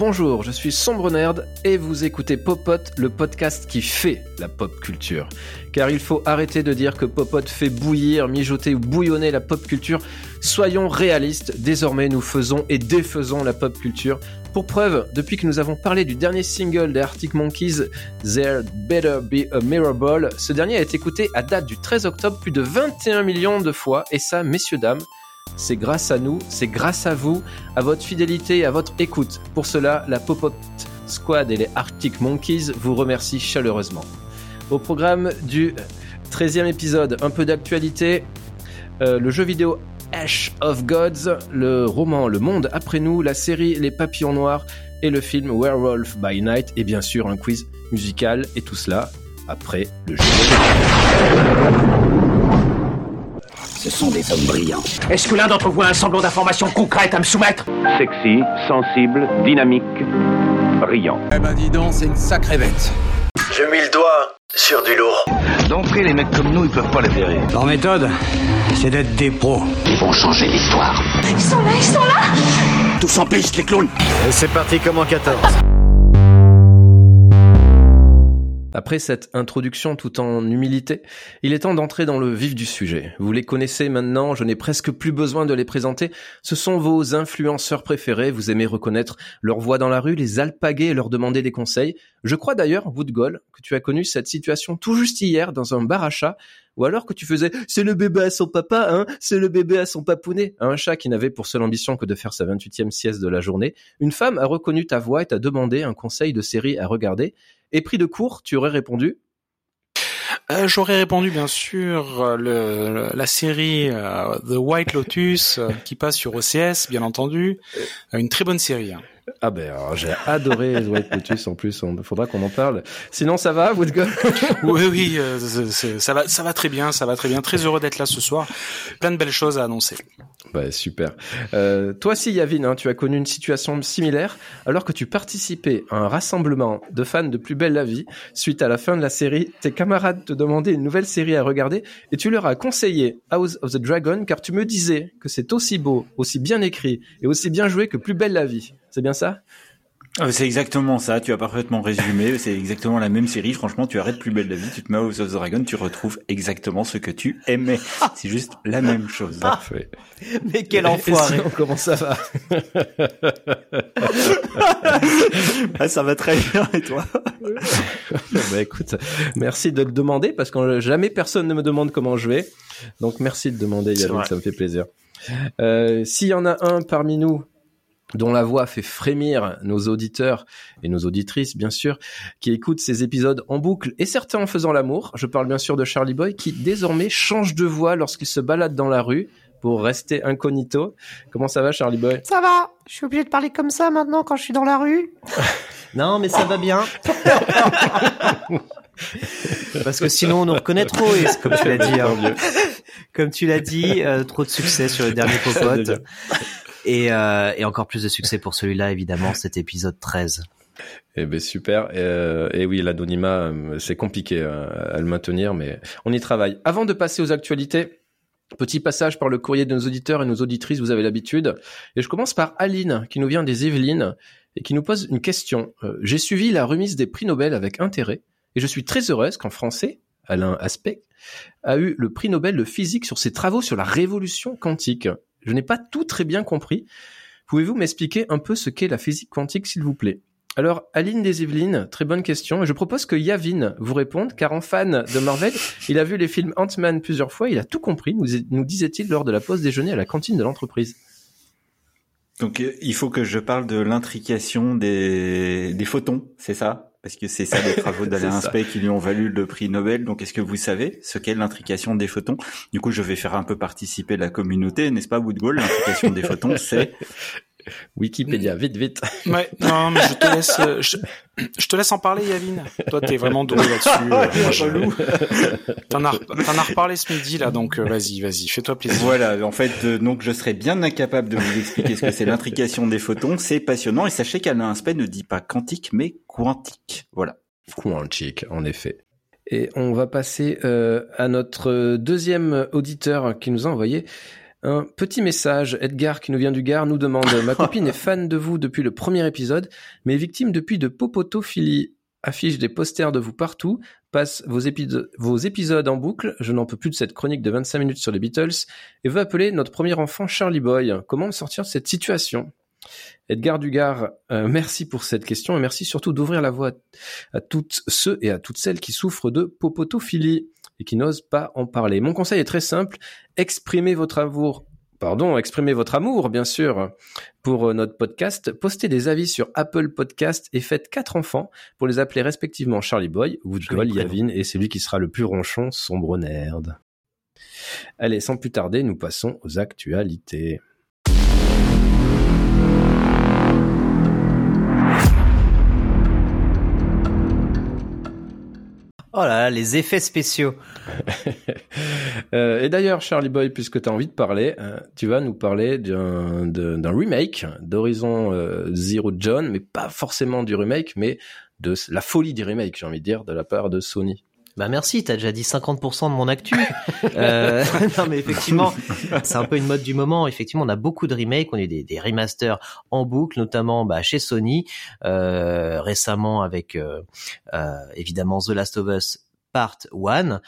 bonjour, je suis Sombre Nerd et vous écoutez Popote, le podcast qui fait la pop culture. Car il faut arrêter de dire que Popote fait bouillir, mijoter ou bouillonner la pop culture. Soyons réalistes, désormais nous faisons et défaisons la pop culture. Pour preuve, depuis que nous avons parlé du dernier single des Arctic Monkeys, There Better Be a Mirror ce dernier a été écouté à date du 13 octobre plus de 21 millions de fois et ça, messieurs, dames, c'est grâce à nous, c'est grâce à vous, à votre fidélité et à votre écoute. Pour cela, la Popot Squad et les Arctic Monkeys vous remercient chaleureusement. Au programme du 13e épisode, un peu d'actualité, euh, le jeu vidéo Ash of Gods, le roman Le Monde après nous, la série Les Papillons Noirs et le film Werewolf by Night et bien sûr un quiz musical et tout cela après le jeu. Ce sont des hommes brillants. Est-ce que l'un d'entre vous a un semblant d'information concrète à me soumettre Sexy, sensible, dynamique, brillant. Eh ben dis donc, c'est une sacrée bête. Je mis le doigt sur du lourd. D'entrée, les mecs comme nous, ils peuvent pas les verrer. Leur méthode, c'est d'être des pros. Ils vont changer l'histoire. Ils sont là, ils sont là Tous en piste, les clowns Et c'est parti comme en 14. Après cette introduction tout en humilité, il est temps d'entrer dans le vif du sujet. Vous les connaissez maintenant, je n'ai presque plus besoin de les présenter. Ce sont vos influenceurs préférés, vous aimez reconnaître leur voix dans la rue, les alpaguer et leur demander des conseils. Je crois d'ailleurs, Woodgol, que tu as connu cette situation tout juste hier dans un bar à chat, ou alors que tu faisais c'est le bébé à son papa, hein, c'est le bébé à son papounet, un chat qui n'avait pour seule ambition que de faire sa 28e sieste de la journée. Une femme a reconnu ta voix et t'a demandé un conseil de série à regarder. Et pris de court, tu aurais répondu euh, J'aurais répondu bien sûr le, la série euh, The White Lotus euh, qui passe sur OCS, bien entendu, une très bonne série. Hein. Ah ben j'ai adoré White Lotus en plus, il faudra qu'on en parle. Sinon ça va, Woodgall Oui oui, euh, ça va ça va très bien, ça va très bien. Très heureux d'être là ce soir. Plein de belles choses à annoncer. Bah super. Euh, toi aussi Yavin, hein, tu as connu une situation similaire alors que tu participais à un rassemblement de fans de Plus belle la vie suite à la fin de la série. Tes camarades te demandaient une nouvelle série à regarder et tu leur as conseillé House of the Dragon car tu me disais que c'est aussi beau, aussi bien écrit et aussi bien joué que Plus belle la vie. C'est bien ça? Ah, c'est exactement ça, tu as parfaitement résumé, c'est exactement la même série, franchement tu arrêtes plus belle la vie, tu te mets House of the Dragon, tu retrouves exactement ce que tu aimais. C'est juste la même chose. Parfait. Mais quel enfoiré Comment ça va? Ah, Ça va très bien, et toi? Bah écoute, merci de le demander, parce que jamais personne ne me demande comment je vais, donc merci de demander Yannick, ça me fait plaisir. Euh, S'il y en a un parmi nous dont la voix fait frémir nos auditeurs et nos auditrices, bien sûr, qui écoutent ces épisodes en boucle, et certains en faisant l'amour. Je parle bien sûr de Charlie Boy, qui désormais change de voix lorsqu'il se balade dans la rue pour rester incognito. Comment ça va, Charlie Boy? Ça va. Je suis obligé de parler comme ça maintenant quand je suis dans la rue. non, mais ça va bien. Parce que sinon on nous reconnaît trop, et comme tu l'as dit. Hein. Comme tu l'as dit, euh, trop de succès sur le dernier popote. Et, euh, et encore plus de succès pour celui-là, évidemment, cet épisode 13. Eh ben super. Euh, et oui, l'anonymat, euh, c'est compliqué euh, à le maintenir, mais on y travaille. Avant de passer aux actualités, petit passage par le courrier de nos auditeurs et nos auditrices, vous avez l'habitude. Et je commence par Aline, qui nous vient des Yvelines et qui nous pose une question. J'ai suivi la remise des prix Nobel avec intérêt et je suis très heureuse qu'en français, Alain Aspect a eu le prix Nobel de physique sur ses travaux sur la révolution quantique. Je n'ai pas tout très bien compris. Pouvez-vous m'expliquer un peu ce qu'est la physique quantique, s'il vous plaît? Alors, Aline des Yvelines, très bonne question. Je propose que Yavin vous réponde, car en fan de Marvel, il a vu les films Ant-Man plusieurs fois, il a tout compris, nous, disait-il lors de la pause déjeuner à la cantine de l'entreprise. Donc, il faut que je parle de l'intrication des photons, c'est ça? Parce que c'est ça les travaux d'Alain Aspect qui lui ont valu le prix Nobel. Donc, est-ce que vous savez ce qu'est l'intrication des photons? Du coup, je vais faire un peu participer la communauté, n'est-ce pas, Woodgall? L'intrication des photons, c'est Wikipédia, vite, vite. Ouais, non, mais je te laisse, euh, je, je te laisse en parler, Yavin. Toi, t'es vraiment doué là-dessus. Euh, T'en as, t'en as reparlé ce midi, là, donc euh, vas-y, vas-y, fais-toi plaisir. Voilà, en fait, euh, donc je serais bien incapable de vous expliquer ce que c'est l'intrication des photons. C'est passionnant et sachez qu'Alain Aspect ne dit pas quantique, mais quantique. Voilà. Quantique, en effet. Et on va passer euh, à notre deuxième auditeur qui nous a envoyé Un petit message, Edgar qui nous vient du Gard nous demande Ma copine est fan de vous depuis le premier épisode, mais est victime depuis de popotophilie. Affiche des posters de vous partout, passe vos, vos épisodes en boucle, je n'en peux plus de cette chronique de 25 minutes sur les Beatles, et veut appeler notre premier enfant Charlie Boy. Comment me sortir de cette situation? Edgar Dugard, euh, merci pour cette question et merci surtout d'ouvrir la voie à toutes ceux et à toutes celles qui souffrent de popotophilie et qui n'osent pas en parler. Mon conseil est très simple, exprimez votre amour pardon, exprimez votre amour, bien sûr, pour euh, notre podcast. Postez des avis sur Apple Podcast et faites quatre enfants pour les appeler respectivement Charlie Boy, Woodgold, Yavin et celui qui sera le plus ronchon, sombre nerd. Allez, sans plus tarder, nous passons aux actualités. Oh là, les effets spéciaux. Euh, et d'ailleurs, Charlie Boy, puisque tu as envie de parler, euh, tu vas nous parler d'un remake d'Horizon euh, Zero Dawn, mais pas forcément du remake, mais de la folie du remake, j'ai envie de dire, de la part de Sony. Bah merci, t'as déjà dit 50% de mon actu. euh, non mais effectivement, c'est un peu une mode du moment. Effectivement, on a beaucoup de remakes, on a eu des, des remasters en boucle, notamment bah, chez Sony, euh, récemment avec euh, euh, évidemment The Last of Us Part 1.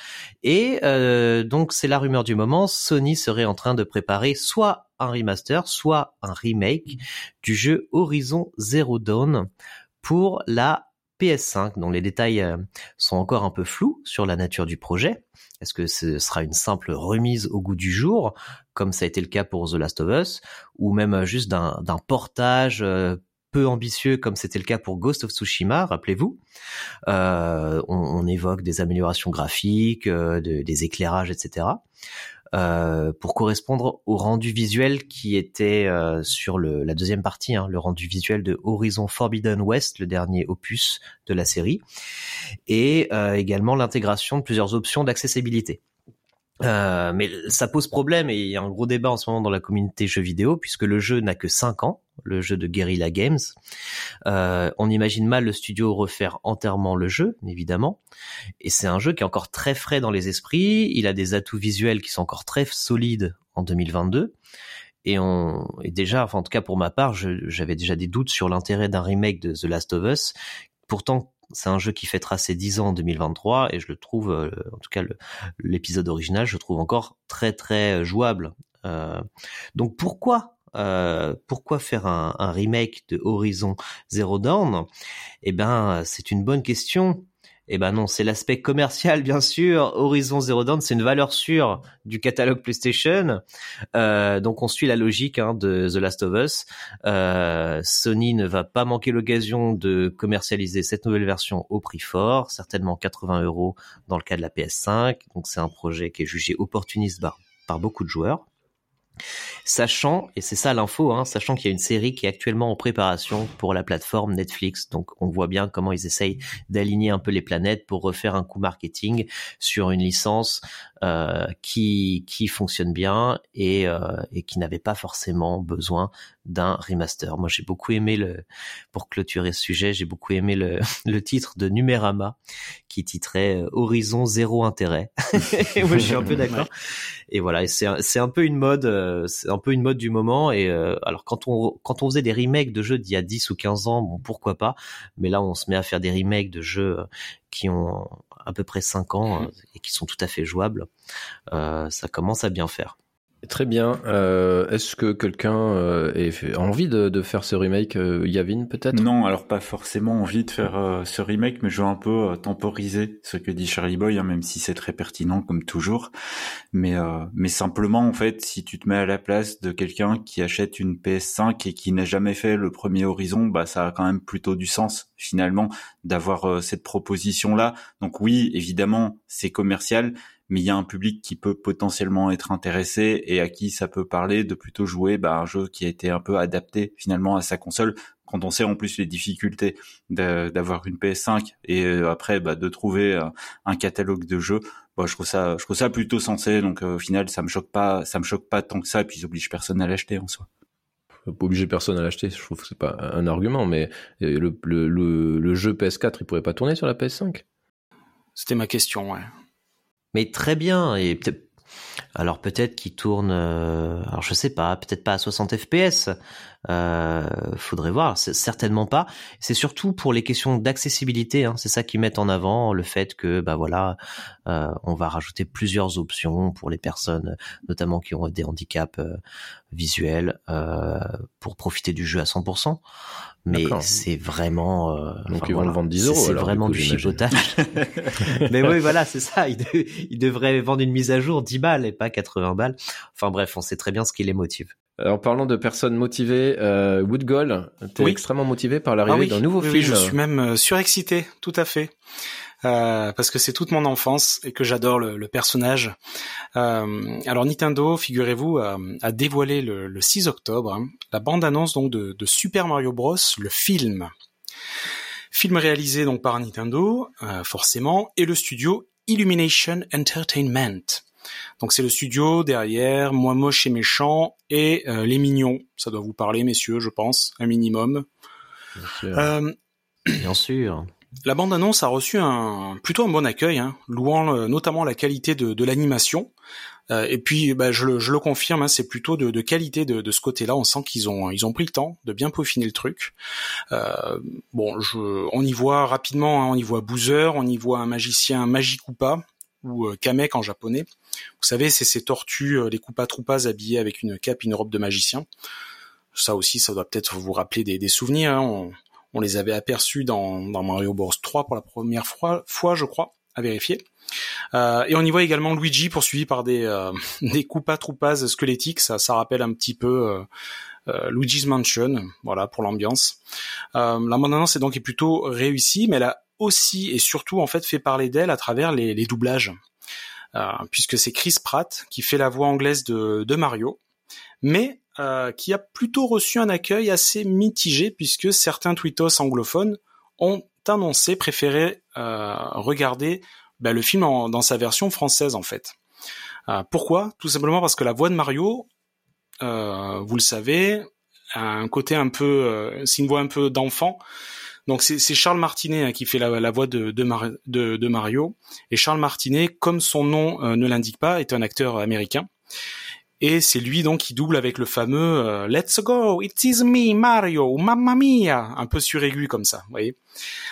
Et euh, donc c'est la rumeur du moment, Sony serait en train de préparer soit un remaster, soit un remake du jeu Horizon Zero Dawn pour la PS5, dont les détails euh, sont encore un peu flous sur la nature du projet. Est-ce que ce sera une simple remise au goût du jour, comme ça a été le cas pour The Last of Us, ou même euh, juste d'un portage euh, peu ambitieux comme c'était le cas pour Ghost of Tsushima, rappelez-vous? On, évoque des améliorations graphiques, de, des éclairages, etc. Euh, pour correspondre au rendu visuel qui était euh, sur la deuxième partie, hein, le rendu visuel de Horizon Forbidden West, le dernier opus de la série, et euh, également l'intégration de plusieurs options d'accessibilité. Euh, mais ça pose problème et il y a un gros débat en ce moment dans la communauté jeux vidéo puisque le jeu n'a que 5 ans, le jeu de Guerrilla Games. Euh, on imagine mal le studio refaire entièrement le jeu, évidemment. Et c'est un jeu qui est encore très frais dans les esprits. Il a des atouts visuels qui sont encore très solides en 2022. Et on, et déjà, enfin, en tout cas pour ma part, j'avais déjà des doutes sur l'intérêt d'un remake de The Last of Us. Pourtant, c'est un jeu qui fêtera ses 10 ans en 2023 et je le trouve, euh, en tout cas l'épisode original, je le trouve encore très très jouable. Euh, donc pourquoi euh, pourquoi faire un, un, remake de Horizon Zero Dawn? Eh ben, c'est une bonne question. Eh ben non, c'est l'aspect commercial bien sûr. Horizon Zero Dawn, c'est une valeur sûre du catalogue PlayStation. Euh, donc on suit la logique hein, de The Last of Us. Euh, Sony ne va pas manquer l'occasion de commercialiser cette nouvelle version au prix fort, certainement 80 euros dans le cas de la PS5. Donc c'est un projet qui est jugé opportuniste par, par beaucoup de joueurs. Sachant, et c'est ça l'info, hein, sachant qu'il y a une série qui est actuellement en préparation pour la plateforme Netflix, donc on voit bien comment ils essayent d'aligner un peu les planètes pour refaire un coup marketing sur une licence euh, qui qui fonctionne bien et, euh, et qui n'avait pas forcément besoin d'un remaster. Moi, j'ai beaucoup aimé le pour clôturer ce sujet, j'ai beaucoup aimé le, le titre de Numérama qui titrait euh, Horizon zéro intérêt. et moi, je suis un peu d'accord. Et voilà, c'est c'est un peu une mode, euh, c'est un peu une mode du moment. Et euh, alors quand on quand on faisait des remakes de jeux d'il y a 10 ou 15 ans, bon pourquoi pas. Mais là, on se met à faire des remakes de jeux qui ont à peu près 5 ans et qui sont tout à fait jouables. Euh, ça commence à bien faire. Très bien. Euh, Est-ce que quelqu'un euh, a envie de, de, faire ce remake, euh, Yavin peut-être? Non, alors pas forcément envie de faire euh, ce remake, mais je veux un peu euh, temporiser ce que dit Charlie Boy, hein, même si c'est très pertinent comme toujours. Mais mais simplement en fait, si tu te mets à la place de quelqu'un qui achète une PS5 et qui n'a jamais fait le premier Horizon, bah ça a quand même plutôt du sens finalement d'avoir cette proposition là. Donc oui, évidemment, c'est commercial, mais il y a un public qui peut potentiellement être intéressé et à qui ça peut parler de plutôt jouer bah, un jeu qui a été un peu adapté finalement à sa console quand on sait en plus les difficultés d'avoir une PS5 et euh, après bah, de trouver euh, un catalogue de jeux bah, je trouve ça je trouve ça plutôt sensé. Donc euh, au final ça me choque pas ça me choque pas tant que ça et puis j'oblige personne à l'acheter en soi. Pas obliger personne à l'acheter, je trouve que c'est pas un argument, mais le, le, le, le, jeu PS4, il pourrait pas tourner sur la PS5 C'était ma question, ouais mais très bien et Alors peut-être qu'il tourne, euh, alors je sais pas, peut-être pas à 60 FPS. Euh, faudrait voir, certainement pas. C'est surtout pour les questions d'accessibilité. Hein, c'est ça qu'ils mettent en avant, le fait que bah voilà, euh, on va rajouter plusieurs options pour les personnes, notamment qui ont des handicaps euh, visuels, euh, pour profiter du jeu à 100% mais c'est vraiment euh, donc ils vont le vendre 10 euros c'est vraiment du chipotage. Mais oui voilà c'est ça. Il, de, il, devrait vendre une mise à jour 10 balles et pas 80 balles. Enfin bref on sait très bien ce qui les motive. En parlant de personnes motivées, euh, Woodgall, t'es Oui. extrêmement motivé par l'arrivée Ah oui, d'un nouveau oui, oui, film. je suis même euh, surexcité, tout à fait. Euh, parce que c'est toute mon enfance et que j'adore le, le personnage. Euh, alors Nintendo, figurez-vous, a, a dévoilé le, le 6 octobre hein, la bande-annonce donc de, de Super Mario Bros, le film. Film réalisé donc par Nintendo, euh, forcément, et le studio Illumination Entertainment. Donc c'est le studio derrière Moi moche et méchant et euh, Les Mignons. Ça doit vous parler, messieurs, je pense, un minimum. Euh, Bien sûr. La bande-annonce a reçu un plutôt un bon accueil, hein, louant euh, notamment la qualité de, l'animation. Euh, et puis, bah, je, le, confirme, hein, c'est plutôt de, qualité de, de ce côté-là. On sent qu'ils ont pris le temps de bien peaufiner le truc. Euh, bon, on y voit rapidement, hein, on y voit Boozer, on y voit un magicien Magikupa ou Kamek en japonais. Vous savez, c'est ces tortues, les Koopa Troopas habillées avec une cape, et une robe de magicien. Ça aussi, ça doit peut-être vous rappeler des, souvenirs. hein. On les avait aperçus dans, dans Mario Bros 3 pour la première fois, je crois, à vérifier. Euh, et on y voit également Luigi poursuivi par des, euh, des Koopa Troopas squelettiques. Ça, ça rappelle un petit peu euh, euh, Luigi's Mansion, voilà, pour l'ambiance. Euh, la bande-annonce est donc plutôt réussie, mais elle a aussi et surtout en fait fait parler d'elle à travers les, les doublages. Euh, puisque c'est Chris Pratt qui fait la voix anglaise de, de Mario, mais euh, qui a plutôt reçu un accueil assez mitigé puisque certains tweetos anglophones ont annoncé préférer euh, regarder bah, le film en- dans sa version française en fait. Euh, pourquoi? Tout simplement parce que la voix de Mario, euh, vous le savez, a un côté un peu, euh, c'est une voix un peu d'enfant. Donc c'est Charles Martinet hein, qui fait la, voix de, de, de- de Mario. Et Charles Martinet, comme son nom ne l'indique pas, est un acteur américain. Et c'est lui donc qui double avec le fameux euh, Let's go, it is me Mario, ou Mamma mia, un peu suraigu comme ça, vous voyez.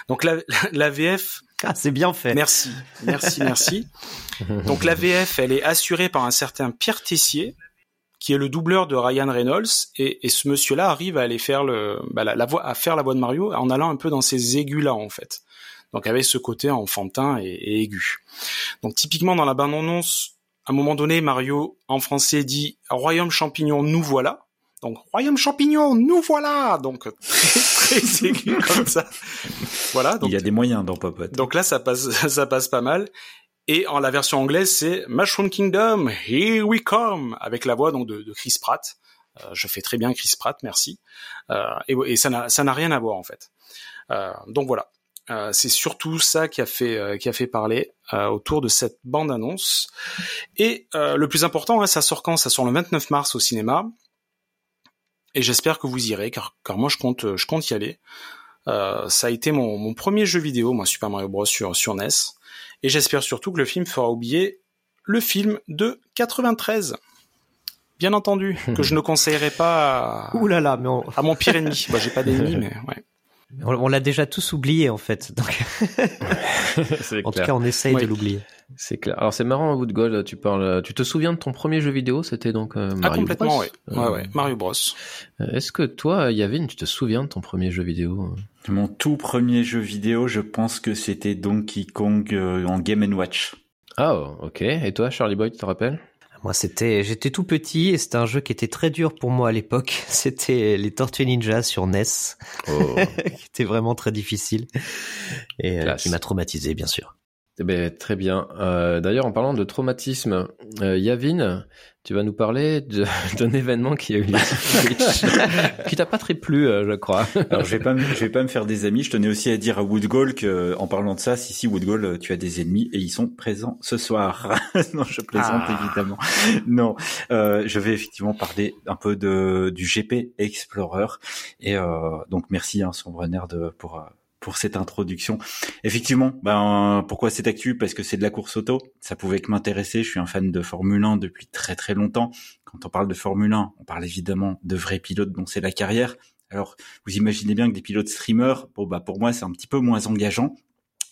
Donc la, la VF, Ah, c'est bien fait. merci, merci, merci. Donc la VF, elle est assurée par un certain Pierre Tessier, qui est le doubleur de Ryan Reynolds, et, et ce monsieur-là arrive à aller faire le, bah, la, la voix, à faire la voix de Mario en allant un peu dans ces aigus-là en fait. Donc avec ce côté enfantin et, et aigu. Donc typiquement dans la bande-annonce, à un moment donné, Mario en français dit Royaume champignon, nous voilà. Donc Royaume champignon, nous voilà. Donc très, très aigu comme ça. Voilà. Donc, Il y a des moyens dans Popote. donc là, ça passe, ça passe pas mal. Et en la version anglaise, c'est Mushroom Kingdom, Here We Come, avec la voix donc de, de Chris Pratt. Euh, je fais très bien Chris Pratt, merci. Euh, et, et ça n'a ça n'a rien à voir en fait. Euh, donc voilà, Euh, c'est surtout ça qui a fait euh, qui a fait parler euh, autour de cette bande annonce. Et euh, le plus important, hein, ça sort quand? Ça sort le 29 mars au cinéma. Et j'espère que vous irez, car, car moi je compte je compte y aller. Euh, ça a été mon, mon premier jeu vidéo, moi Super Mario Bros sur sur NES. Et j'espère surtout que le film fera oublier le film de 93. Bien entendu, que je ne conseillerais pas à, Ouh là là, mais on, à mon pire ennemi. Bah, j'ai pas d'ennemi, mais ouais. On- on l'a déjà tous oublié en fait. Donc, c'est en tout clair. cas, on essaye de l'oublier. C'est clair. Alors c'est marrant, Woodgold, tu parles, tu te souviens de ton premier jeu vidéo? C'était donc euh, Mario Ah, complètement, Bros. ouais. Ouais, Euh, ouais. Mario Bros. euh, Est-ce que toi, Yavin, tu te souviens de ton premier jeu vidéo? Mon tout premier jeu vidéo, je pense que c'était Donkey Kong euh, en Game Watch. Ah, ok. Et toi, Charlie Boy, tu te rappelles? Moi, c'était, j'étais tout petit et c'était un jeu qui était très dur pour moi à l'époque. C'était les Tortues Ninja sur NES, Oh. qui était vraiment très difficile et euh, qui m'a traumatisé, bien sûr. Eh ben, très bien. Euh, D'ailleurs, en parlant de traumatisme, euh, Yavin, tu vas nous parler d'un événement qui a eu lieu sur Twitch, qui t'a pas très plu, euh, je crois. Alors je vais pas, me- je vais pas me faire des amis. Je tenais aussi à dire à Woodgall que, en parlant de ça, si si Woodgall, euh, tu as des ennemis et ils sont présents ce soir. non, je plaisante Ah. évidemment. Non, euh, je vais effectivement parler un peu de du GP Explorer et euh, donc merci hein, Sombre Nerd pour euh, pour cette introduction. Effectivement, ben pourquoi cette actu? Parce que c'est de la course auto. Ça pouvait que m'intéresser. Je suis un fan de Formule 1 depuis très très longtemps. Quand on parle de Formule 1, on parle évidemment de vrais pilotes dont c'est la carrière. Alors, vous imaginez bien que des pilotes streamers, bon bah pour moi c'est un petit peu moins engageant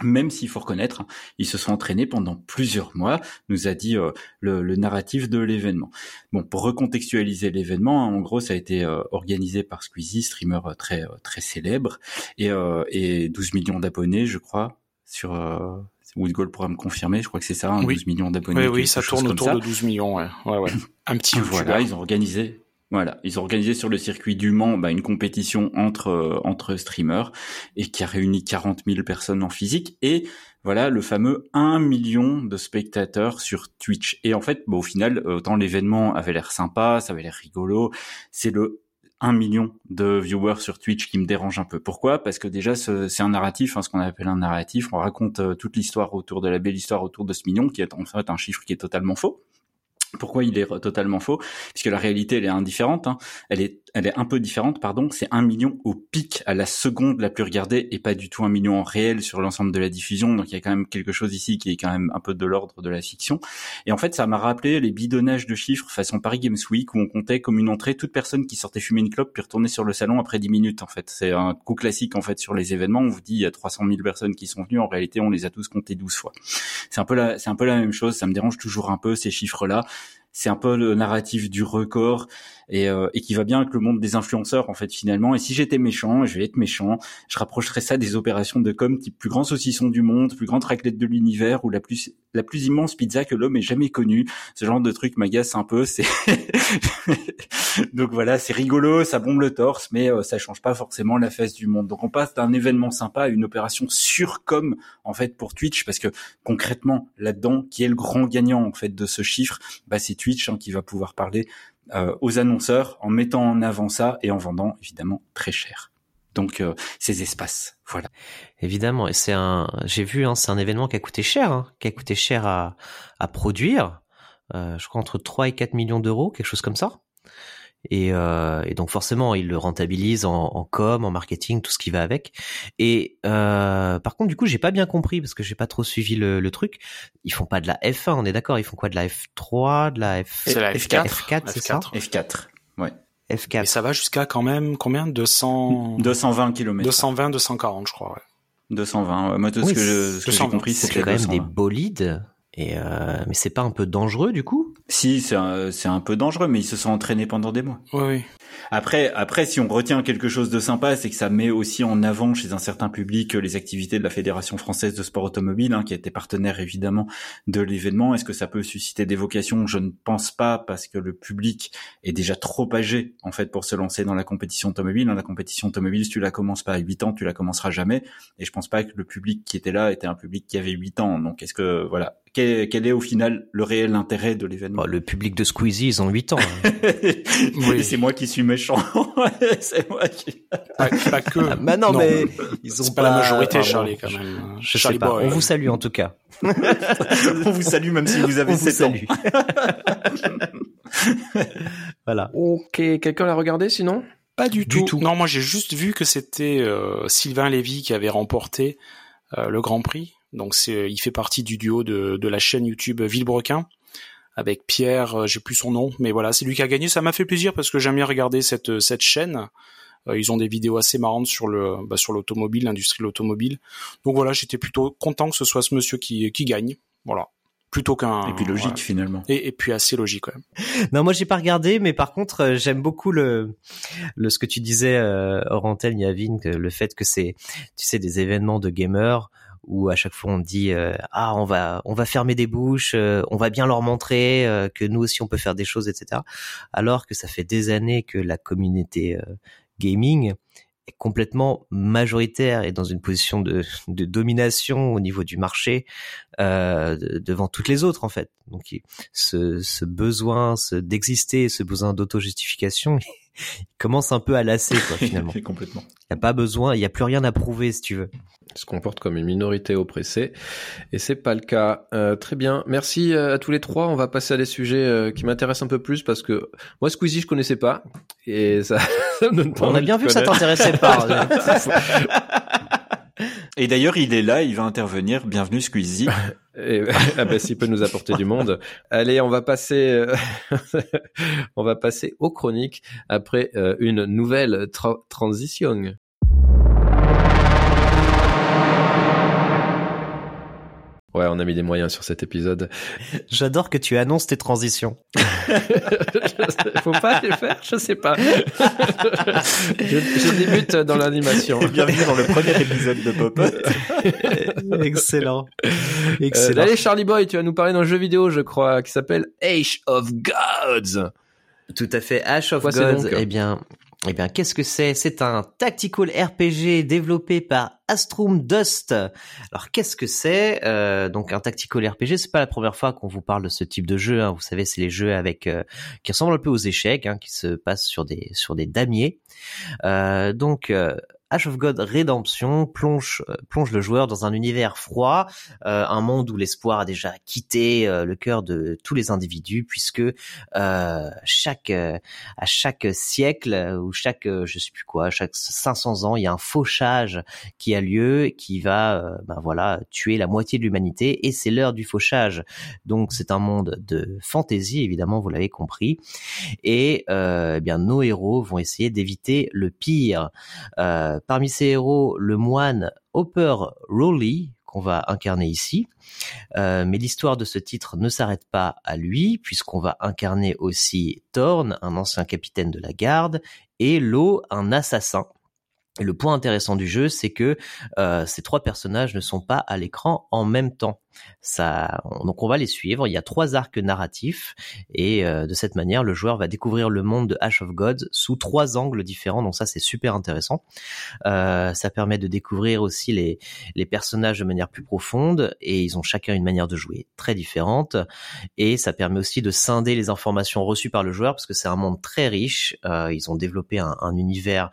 même s'il faut reconnaître, ils se sont entraînés pendant plusieurs mois, nous a dit euh, le, narratif de l'événement. Bon, pour recontextualiser l'événement, hein, en gros, ça a été euh, organisé par Squeezie, streamer euh, très très célèbre, et, et 12 millions d'abonnés, je crois, sur Woodgold pourra me confirmer, je crois que c'est ça, 12 hein, millions d'abonnés. Oui, oui, ça tourne autour de 12 millions, ouais, ouais, ouais. Un petit. voilà, ils ont organisé voilà, ils ont organisé sur le circuit du Mans bah, une compétition entre euh, entre streamers et qui a réuni 40 000 personnes en physique et voilà le fameux 1 million de spectateurs sur Twitch. Et en fait, bah, au final, autant l'événement avait l'air sympa, ça avait l'air rigolo, c'est le 1 million de viewers sur Twitch qui me dérange un peu. Pourquoi? Parce que déjà, c'est un narratif, hein, ce qu'on appelle un narratif. On raconte euh, toute l'histoire autour de la belle histoire autour de ce million, qui est en fait un chiffre qui est totalement faux. Pourquoi il est totalement faux? Puisque la réalité, elle est indifférente. Hein. Elle est, elle est un peu différente, pardon. C'est un million au pic, à la seconde la plus regardée, et pas du tout un million en réel sur l'ensemble de la diffusion. Donc il y a quand même quelque chose ici qui est quand même un peu de l'ordre de la fiction. Et en fait, ça m'a rappelé les bidonnages de chiffres façon Paris Games Week où on comptait comme une entrée toute personne qui sortait fumer une clope puis retourner sur le salon après 10 minutes. En fait, c'est un coup classique en fait sur les événements. On vous dit il y a 300 000 personnes qui sont venues. En réalité, on les a tous comptés 12 fois. C'est un peu la, c'est un peu la même chose. Ça me dérange toujours un peu ces chiffres-là c'est un peu le narratif du record et, euh, et qui va bien avec le monde des influenceurs en fait finalement. Et si j'étais méchant, je vais être méchant, je rapprocherais ça des opérations de com type plus grand saucisson du monde, plus grande raclette de l'univers ou la plus la plus immense pizza que l'homme ait jamais connue. Ce genre de truc m'agace un peu. C'est donc voilà, c'est rigolo, ça bombe le torse, mais euh, ça change pas forcément la face du monde. Donc on passe d'un événement sympa à une opération sur com en fait pour Twitch parce que concrètement là-dedans, qui est le grand gagnant en fait de ce chiffre, bah c'est Twitch hein, qui va pouvoir parler euh, aux annonceurs en mettant en avant ça et en vendant évidemment très cher. Donc euh, ces espaces, voilà. Évidemment, c'est un, j'ai vu, hein, c'est un événement qui a coûté cher, hein, qui a coûté cher à, à produire. Euh, je crois entre 3 et 4 millions d'euros, quelque chose comme ça. Et, euh, et, donc forcément, ils le rentabilisent en, en, com, en marketing, tout ce qui va avec. Et euh, par contre, du coup, j'ai pas bien compris parce que j'ai pas trop suivi le, le, truc. Ils font pas de la F1, on est d'accord Ils font quoi? De la F3, de la F C'est la F4, F4, c'est ça? F4, ouais. F4. Et ça va jusqu'à quand même combien? 200 220 km. 220, 240, je crois. Ouais. 220. Moi, tout ce que, j'ai compris, c'est quand même des bolides. Et euh, mais c'est pas un peu dangereux du coup? Si, c'est un, peu dangereux, mais ils se sont entraînés pendant des mois. Oui, oui. Après, après, si on retient quelque chose de sympa, c'est que ça met aussi en avant chez un certain public les activités de la Fédération française de sport automobile, hein, qui a été partenaire évidemment de l'événement. Est-ce que ça peut susciter des vocations? Je ne pense pas, parce que le public est déjà trop âgé en fait pour se lancer dans la compétition automobile. Dans la compétition automobile, si tu la commences pas à 8 ans, tu la commenceras jamais. Et je pense pas que le public qui était là était un public qui avait 8 ans. Donc, est-ce que voilà, quel, est au final le réel intérêt de l'événement? Le public de Squeezie, ils ont 8 ans. Hein. oui, c'est moi qui suis méchant. c'est moi qui. Pas, pas que. Ah, bah non, mais ils ont pas, la majorité, Charlie, quand même. Je Charlie sais pas. On vous salue en tout cas. On vous salue même si vous avez 7 ans. voilà. Ok, quelqu'un l'a regardé sinon? Pas du, tout. Non, moi j'ai juste vu que c'était euh, Sylvain Lévy qui avait remporté euh, le Grand Prix. Donc c'est, il fait partie du duo de, de la chaîne YouTube Villebrequin avec Pierre, euh, j'ai plus son nom, mais voilà, c'est lui qui a gagné. Ça m'a fait plaisir parce que j'aime bien regarder cette cette chaîne. Euh, ils ont des vidéos assez marrantes sur le bah, sur l'automobile, l'industrie de l'automobile. Donc voilà, j'étais plutôt content que ce soit ce monsieur qui qui gagne. Voilà plutôt qu'un et puis logique finalement et, et, puis assez logique quand même. Non moi j'ai pas regardé mais par contre euh, j'aime beaucoup le le ce que tu disais euh, Orantel Yavin le fait que c'est tu sais des événements de gamers où à chaque fois on dit euh, ah on va on va fermer des bouches, euh, on va bien leur montrer euh, que nous aussi on peut faire des choses, etc. Alors que ça fait des années que la communauté gaming est complètement majoritaire et dans une position de, de domination au niveau du marché devant toutes les autres en fait. Donc ce, ce besoin d'exister, ce besoin d'auto-justification, il commence un peu à lasser quoi finalement. complètement. Il n'y a pas besoin, il n'y a plus rien à prouver si tu veux. Il se comporte comme une minorité oppressée et c'est pas le cas. Euh, très bien, merci euh, à tous les trois. On va passer à des sujets euh, qui m'intéressent un peu plus parce que moi Squeezie je connaissais pas et ça, ça me donne pas On a bien vu que ça t'intéressait pas. Et d'ailleurs, il est là, il va intervenir. Bienvenue Squeezie. Et, ben, s'il peut nous apporter du monde. Allez, on va passer, euh, on va passer aux chroniques après euh, une nouvelle tra transition. Ouais, on a mis des moyens sur cet épisode. J'adore que tu annonces tes transitions. Faut pas les faire, je sais pas. je, je, débute dans l'animation. Bienvenue dans le premier épisode de Pop. Excellent. Excellent. Euh, allez, Charlie Boy, tu vas nous parler d'un jeu vidéo, je crois, qui s'appelle Age of Gods. Tout à fait, Ash of Gods. Eh bien, eh bien, qu'est-ce que c'est? C'est un tactical RPG développé par Astrum Dust. Alors, qu'est-ce que c'est? Euh, Donc, un tactical RPG, c'est pas la première fois qu'on vous parle de ce type de jeu. Hein. Vous savez, c'est les jeux avec euh, qui ressemblent un peu aux échecs, hein, qui se passent sur des sur des damiers. Euh, donc, Ash of God Redemption plonge, euh, plonge le joueur dans un univers froid, euh, un monde où l'espoir a déjà quitté euh, le cœur de tous les individus, puisque chaque à chaque siècle ou chaque je sais plus quoi, chaque 500 ans, il y a un fauchage qui a lieu, qui va ben voilà tuer la moitié de l'humanité, et c'est l'heure du fauchage. Donc c'est un monde de fantaisie, évidemment, vous l'avez compris, et eh bien nos héros vont essayer d'éviter le pire. Euh, parmi ces héros, le moine Hopper Rowley, qu'on va incarner ici. Euh, mais l'histoire de ce titre ne s'arrête pas à lui, puisqu'on va incarner aussi Thorn, un ancien capitaine de la garde, et Lo, un assassin. Le point intéressant du jeu, c'est que euh, ces trois personnages ne sont pas à l'écran en même temps. Ça, donc on va les suivre. Il y a trois arcs narratifs et euh, de cette manière, le joueur va découvrir le monde de Ash of Gods sous trois angles différents. Donc ça, c'est super intéressant. Euh, ça permet de découvrir aussi les personnages de manière plus profonde et ils ont chacun une manière de jouer très différente. Et ça permet aussi de scinder les informations reçues par le joueur parce que c'est un monde très riche. Ils ont développé un univers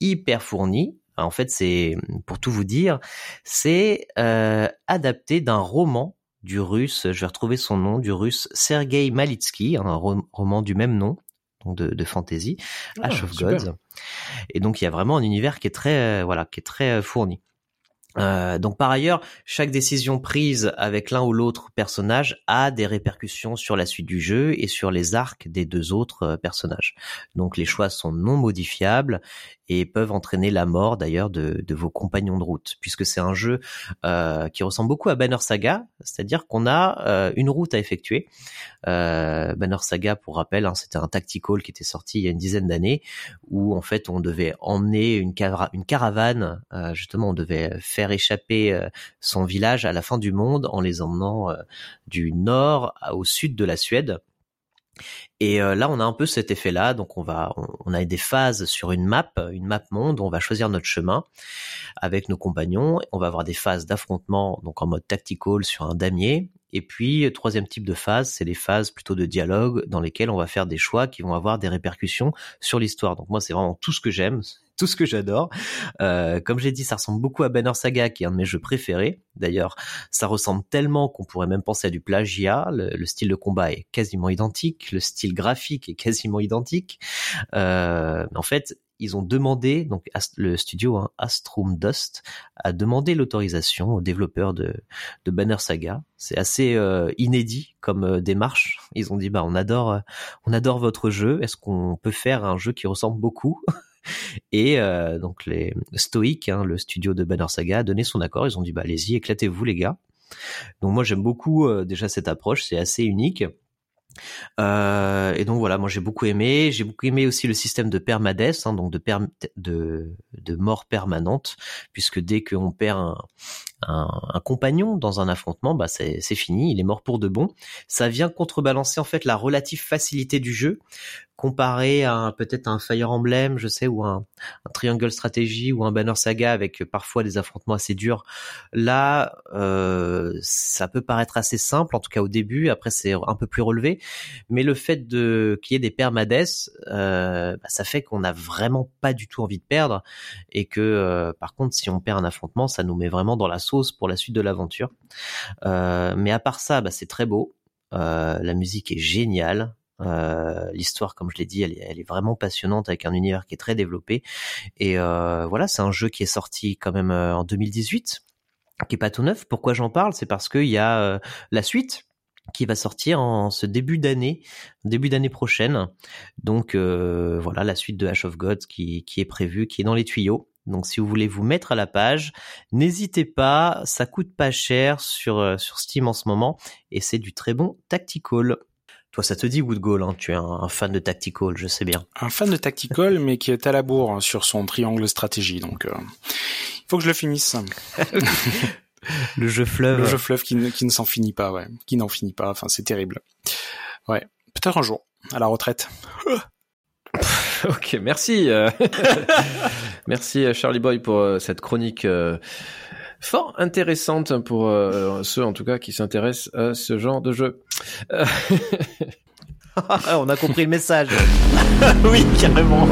hyper fourni. En fait, c'est pour tout vous dire, c'est euh, adapté d'un roman du russe, je vais retrouver son nom, du russe Sergei Malitsky, un roman du même nom, donc de, de fantasy, ah, Ash of Gods. Et donc il y a vraiment un univers qui est très, euh, voilà, qui est très euh, fourni. Euh, donc par ailleurs, chaque décision prise avec l'un ou l'autre personnage a des répercussions sur la suite du jeu et sur les arcs des deux autres euh, personnages. Donc les choix sont non modifiables et peuvent entraîner la mort d'ailleurs de, vos compagnons de route, puisque c'est un jeu euh, qui ressemble beaucoup à Banner Saga, c'est-à-dire qu'on a euh, une route à effectuer. Euh, Banner Saga, pour rappel, hein, c'était un tactical qui était sorti il y a une dizaine d'années, où en fait on devait emmener une, une caravane, euh, justement on devait faire échapper son village à la fin du monde en les emmenant du nord au sud de la Suède. Et euh, là, on a un peu cet effet-là. Donc, on va, on, a des phases sur une map, une map monde. On va choisir notre chemin avec nos compagnons. On va avoir des phases d'affrontement, donc en mode tactical sur un damier. Et puis, troisième type de phase, c'est les phases plutôt de dialogue dans lesquelles on va faire des choix qui vont avoir des répercussions sur l'histoire. Donc moi, c'est vraiment tout ce que j'aime tout ce que j'adore. Euh, comme j'ai dit, ça ressemble beaucoup à Banner Saga, qui est un de mes jeux préférés. D'ailleurs, ça ressemble tellement qu'on pourrait même penser à du plagiat. Le, style de combat est quasiment identique, le style graphique est quasiment identique. Euh, en fait, ils ont demandé, donc le studio hein, Astrum Dust a demandé l'autorisation aux développeurs de, de Banner Saga. C'est assez euh, inédit comme euh, démarche. Ils ont dit bah on adore, on adore votre jeu. Est-ce qu'on peut faire un jeu qui ressemble beaucoup? Et euh, donc les Stoics, hein, le studio de Banner Saga, a donné son accord. Ils ont dit bah allez-y, éclatez-vous les gars. Donc moi j'aime beaucoup euh, déjà cette approche, c'est assez unique. Euh, et donc voilà, moi j'ai beaucoup aimé. J'ai beaucoup aimé aussi le système de permades, hein, donc de, de, de mort permanente, puisque dès qu'on perd un, un, compagnon dans un affrontement, bah c'est fini, il est mort pour de bon. Ça vient contrebalancer en fait la relative facilité du jeu comparé à peut-être un Fire Emblem, je sais, ou un, un, Triangle Strategy ou un Banner Saga avec parfois des affrontements assez durs. Là, euh, ça peut paraître assez simple, en tout cas au début. Après, c'est un peu plus relevé, mais le fait de qu'il y ait des permades, euh, bah, ça fait qu'on n'a vraiment pas du tout envie de perdre et que euh, par contre, si on perd un affrontement, ça nous met vraiment dans la sauce pour la suite de l'aventure. Euh, mais à part ça, bah, c'est très beau. Euh, la musique est géniale. Euh, L'histoire, comme je l'ai dit, elle, est- vraiment passionnante avec un univers qui est très développé. Et voilà, c'est un jeu qui est sorti quand même en 2018, qui est pas tout neuf. Pourquoi j'en parle? C'est parce qu'il y a la suite qui va sortir en ce début d'année, début d'année prochaine. Donc voilà, la suite de Ash of Gods qui, qui est prévue, qui est dans les tuyaux. Donc si vous voulez vous mettre à la page, n'hésitez pas, ça coûte pas cher sur, euh, sur Steam en ce moment et c'est du très bon tactical. Toi, ça te dit Woodgall, hein, tu es un, un fan de tactical, je sais bien. Un fan de tactical, mais qui est à la bourre hein, sur son triangle stratégie. Donc, euh, il faut que je le finisse. Le jeu fleuve. Le jeu fleuve qui ne, qui ne s'en finit pas, ouais. Qui n'en finit pas. Enfin, c'est terrible. Ouais. Peut-être un jour, à la retraite. Ok, merci. euh, merci euh, Charlie Boy pour euh, cette chronique euh, fort intéressante pour euh, ceux en tout cas qui s'intéressent à ce genre de jeu. Euh, On a compris le message. oui, carrément.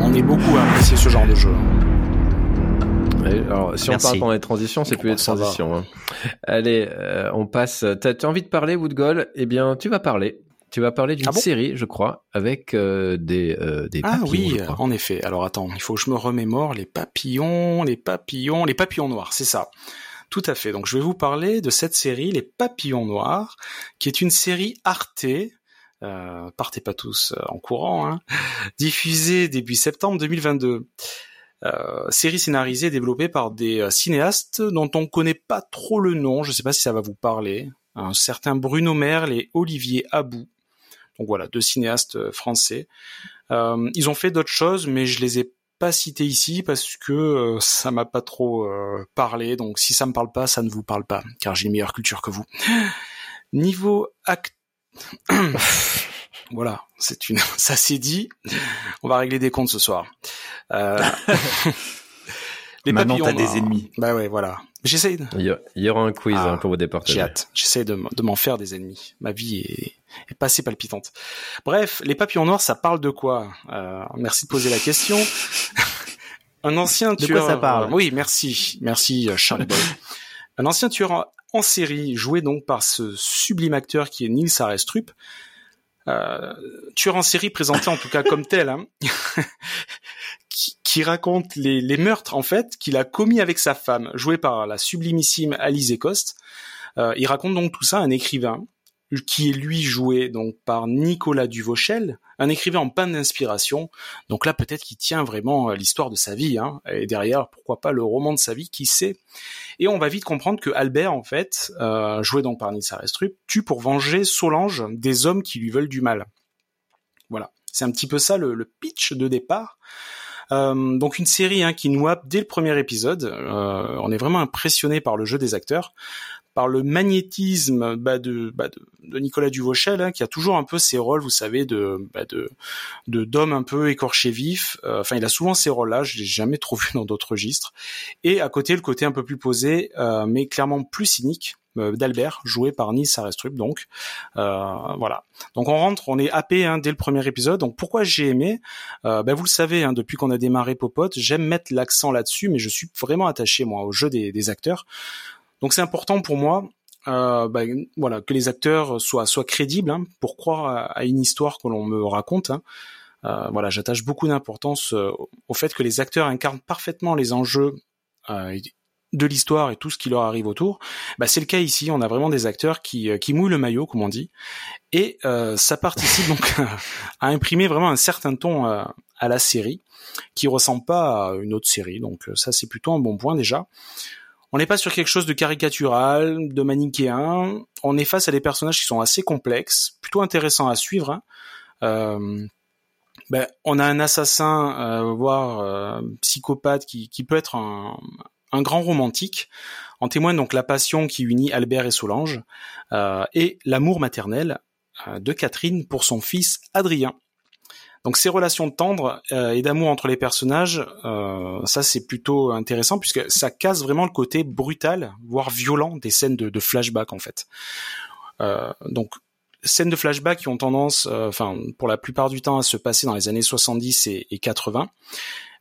On est beaucoup à apprécier ce genre de jeu. et alors, si Merci. on parle pendant les transitions, c'est plus les transitions. hein. Allez, euh, on passe. T'as as envie de parler, Woodgall Eh bien, tu vas parler. Tu vas parler d'une Ah bon série, je crois, avec euh, des, euh, des Ah papillons, oui, je crois. en effet. Alors attends, il faut que je me remémore les papillons, les papillons, les papillons noirs, c'est ça. Tout à fait. Donc je vais vous parler de cette série, Les Papillons Noirs, qui est une série Arte. Euh, partez pas tous euh, en courant, hein, diffusée début septembre 2022. Euh, série scénarisée et développée par des euh, cinéastes dont on connaît pas trop le nom, je sais pas si ça va vous parler. Un certain Bruno Merle et Olivier Abou. Donc voilà, deux cinéastes euh, français. Euh, ils ont fait d'autres choses, mais je les ai pas cités ici parce que euh, ça m'a pas trop euh, parlé. Donc si ça me parle pas, ça ne vous parle pas, car j'ai une meilleure culture que vous. Niveau act... voilà, c'est une, ça c'est dit. On va régler des comptes ce soir. Les Maintenant, papillons t'as des noirs. ennemis. Bah ouais, voilà. J'essaye. de- Il y, a- il y aura un quiz Ah, hein, pour vous départager. j'ai hâte. J'essaie de, m'en faire des ennemis. Ma vie est, est pas assez palpitante. Bref, les papillons noirs, ça parle de quoi? Euh, Merci de poser la question. Un ancien De quoi tueur. ça parle? Oui, merci, merci euh, Charlie Boy. Un ancien tueur en, en série, joué donc par ce sublime acteur qui est Nils Arestrup. Euh, tueur en série présenté en tout cas comme tel, hein, qui, raconte les, les meurtres en fait qu'il a commis avec sa femme, jouée par la sublimissime Alizé Coste. Euh, il raconte donc tout ça à un écrivain qui est lui joué donc par Nicolas Duvauchel, un écrivain en panne d'inspiration. Donc là peut-être qu'il tient vraiment euh, l'histoire de sa vie, hein, et derrière pourquoi pas le roman de sa vie, qui sait? Et on va vite comprendre que Albert en fait, euh, joué donc par Nils Arestrup, tue pour venger Solange des hommes qui lui veulent du mal. Voilà, c'est un petit peu ça le, le pitch de départ. Euh, donc une série hein, qui nous dès le premier épisode. Euh, on est vraiment impressionné par le jeu des acteurs, par le magnétisme bah, de, bah, de, de Nicolas Duvauchel, hein, qui a toujours un peu ses rôles, vous savez, de bah, de d'homme un peu écorché vif. Euh, Enfin, il a souvent ces rôles-là. Je l'ai jamais trop vu dans d'autres registres. Et à côté, le côté un peu plus posé, euh, mais clairement plus cynique d'Albert, joué par Nils Arestrup. Donc euh, voilà. Donc on rentre, on est happé hein, dès le premier épisode. Donc pourquoi j'ai aimé? Euh, bah, Vous le savez, hein, depuis qu'on a démarré Popote, j'aime mettre l'accent là-dessus, mais je suis vraiment attaché moi au jeu des, acteurs. Donc c'est important pour moi. Euh, bah, voilà que les acteurs soient crédibles hein, pour croire à, une histoire que l'on me raconte. hein. Euh, voilà, j'attache beaucoup d'importance euh, au fait que les acteurs incarnent parfaitement les enjeux euh, de l'histoire et tout ce qui leur arrive autour. Bah, c'est le cas ici. On a vraiment des acteurs qui, euh, qui mouillent le maillot, comme on dit, et euh, ça participe donc à imprimer vraiment un certain ton euh, à la série, qui ressemble pas à une autre série. Donc euh, ça, c'est plutôt un bon point déjà. On n'est pas sur quelque chose de caricatural, de manichéen. On est face à des personnages qui sont assez complexes, plutôt intéressants à suivre. hein. Ben, on a un assassin, euh, voire euh, psychopathe, qui, qui peut être un, un grand romantique. En témoigne donc la passion qui unit Albert et Solange, euh, et l'amour maternel euh, de Catherine pour son fils Adrien. Donc ces relations tendres euh, et d'amour entre les personnages, ça c'est plutôt intéressant puisque ça casse vraiment le côté brutal, voire violent des scènes de, flashback en fait. Donc scènes de flashback qui ont tendance, enfin pour la plupart du temps, à se passer dans les années 70 et, et 80.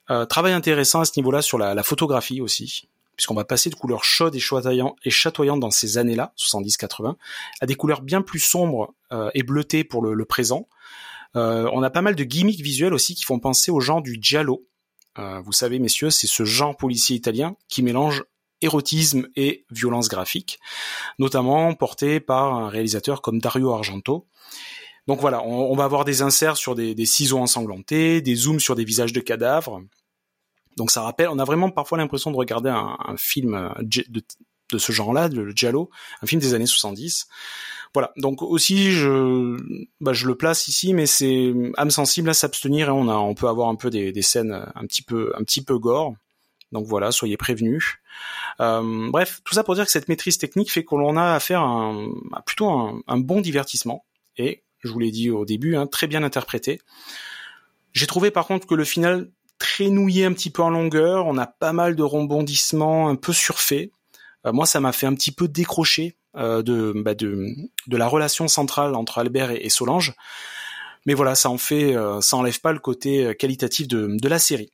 Euh, travail intéressant à ce niveau-là sur la, la photographie aussi, puisqu'on va passer de couleurs chaudes et, chatoyantes dans ces années-là, 70-80, à des couleurs bien plus sombres euh, et bleutées pour le, le présent. Euh, on a pas mal de gimmicks visuels aussi qui font penser au genre du giallo. Euh, vous savez, messieurs, c'est ce genre policier italien qui mélange érotisme et violence graphique, notamment porté par un réalisateur comme Dario Argento. Donc voilà, on, va avoir des inserts sur des, ciseaux ensanglantés, des zooms sur des visages de cadavres. Donc ça rappelle, on a vraiment parfois l'impression de regarder un, film euh, de, ce genre-là, le Giallo, un film des années 70. Voilà, donc aussi je, bah, je le place ici, mais c'est âme sensible à s'abstenir et on a, on peut avoir un peu des, des, scènes un petit peu, un petit peu gore. Donc voilà, soyez prévenus. Euh, bref, tout ça pour dire que cette maîtrise technique fait qu'on a affaire à, un, à plutôt un, un, bon divertissement et, je vous l'ai dit au début, hein, très bien interprété. J'ai trouvé par contre que le final très nouillé un petit peu en longueur, on a pas mal de rebondissements un peu surfaits. Euh, moi, ça m'a fait un petit peu décrocher euh, de, bah de, de la relation centrale entre Albert et, Solange. Mais voilà, ça en fait, euh, ça enlève pas le côté qualitatif de, de la série.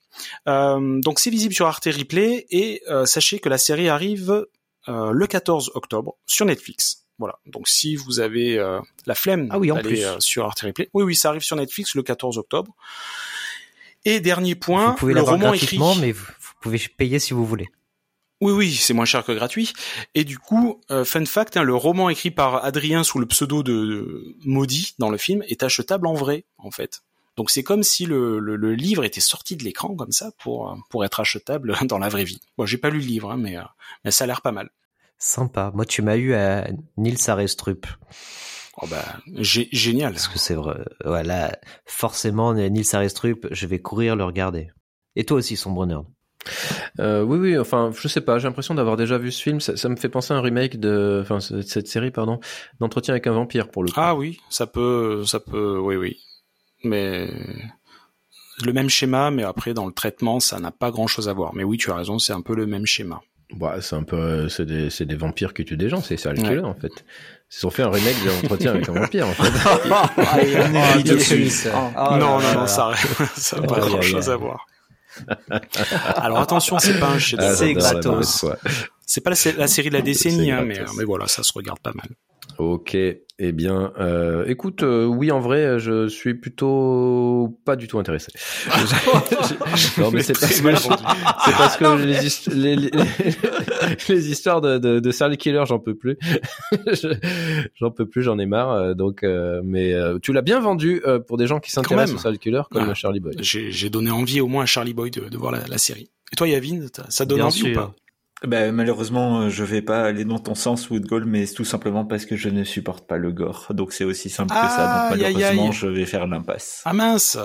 Euh, donc c'est visible sur Arte Replay et sachez que la série arrive le 14 octobre sur Netflix. Voilà. Donc si vous avez la flemme ah oui, d'aller sur Arte Replay, oui oui, ça arrive sur Netflix le 14 octobre. Et dernier point, vous pouvez le roman écrit. mais vous, pouvez payer si vous voulez. Oui, oui, c'est moins cher que gratuit. Et du coup, euh, fun fact, hein, le roman écrit par Adrien sous le pseudo de, Maudit dans le film est achetable en vrai, en fait. Donc c'est comme si le, le, livre était sorti de l'écran comme ça pour pour être achetable dans la vraie vie. Bon, j'ai pas lu le livre, hein, mais euh, mais ça a l'air pas mal. Sympa. Moi, tu m'as eu à Nils Arestrup. Oh bah génial. Parce que c'est vrai. Voilà, forcément Nils Arestrup, je vais courir le regarder. Et toi aussi, Sombre Nerd. Euh, oui, oui, enfin, je sais pas, j'ai l'impression d'avoir déjà vu ce film. Ça, me fait penser à un remake de, enfin, cette série, pardon, d'entretien avec un vampire pour le coup. Ah oui, ça peut, ça peut, oui, oui. Mais le même schéma, mais après dans le traitement, ça n'a pas grand chose à voir. Mais oui, tu as raison, c'est un peu le même schéma. Bah, c'est un peu, c'est des, c'est des vampires qui tuent des gens, c'est ça le killer en fait. Ils ont fait un remake d'entretien avec un vampire en fait. oh, non, non, non, ça n'a pas grand chose à voir. Alors attention, c'est pas un chef ah, C'est gratos. C'est pas la, la, série de la décennie, hein, mais, mais voilà, ça se regarde pas mal. Ok, eh bien, euh, écoute, euh, oui, en vrai, je suis plutôt pas du tout intéressé. non, mais c'est parce, parce, que les, les, les, histoires de, de, de serial killer, j'en peux plus. j'en peux plus, j'en ai marre. Euh, donc, euh, mais euh, tu l'as bien vendu pour des gens qui s'intéressent aux serial killer comme ah, Charlie Boy. J'ai donné envie au moins à Charlie Boy de, de voir la, la série. Et toi, Yavin, ça donne envie ou pas? Bah, malheureusement, euh, je vais pas aller dans ton sens, Woodgold, mais c'est tout simplement parce que je ne supporte pas le gore. Donc c'est aussi simple que ça. Donc malheureusement, je vais faire l'impasse. Ah mince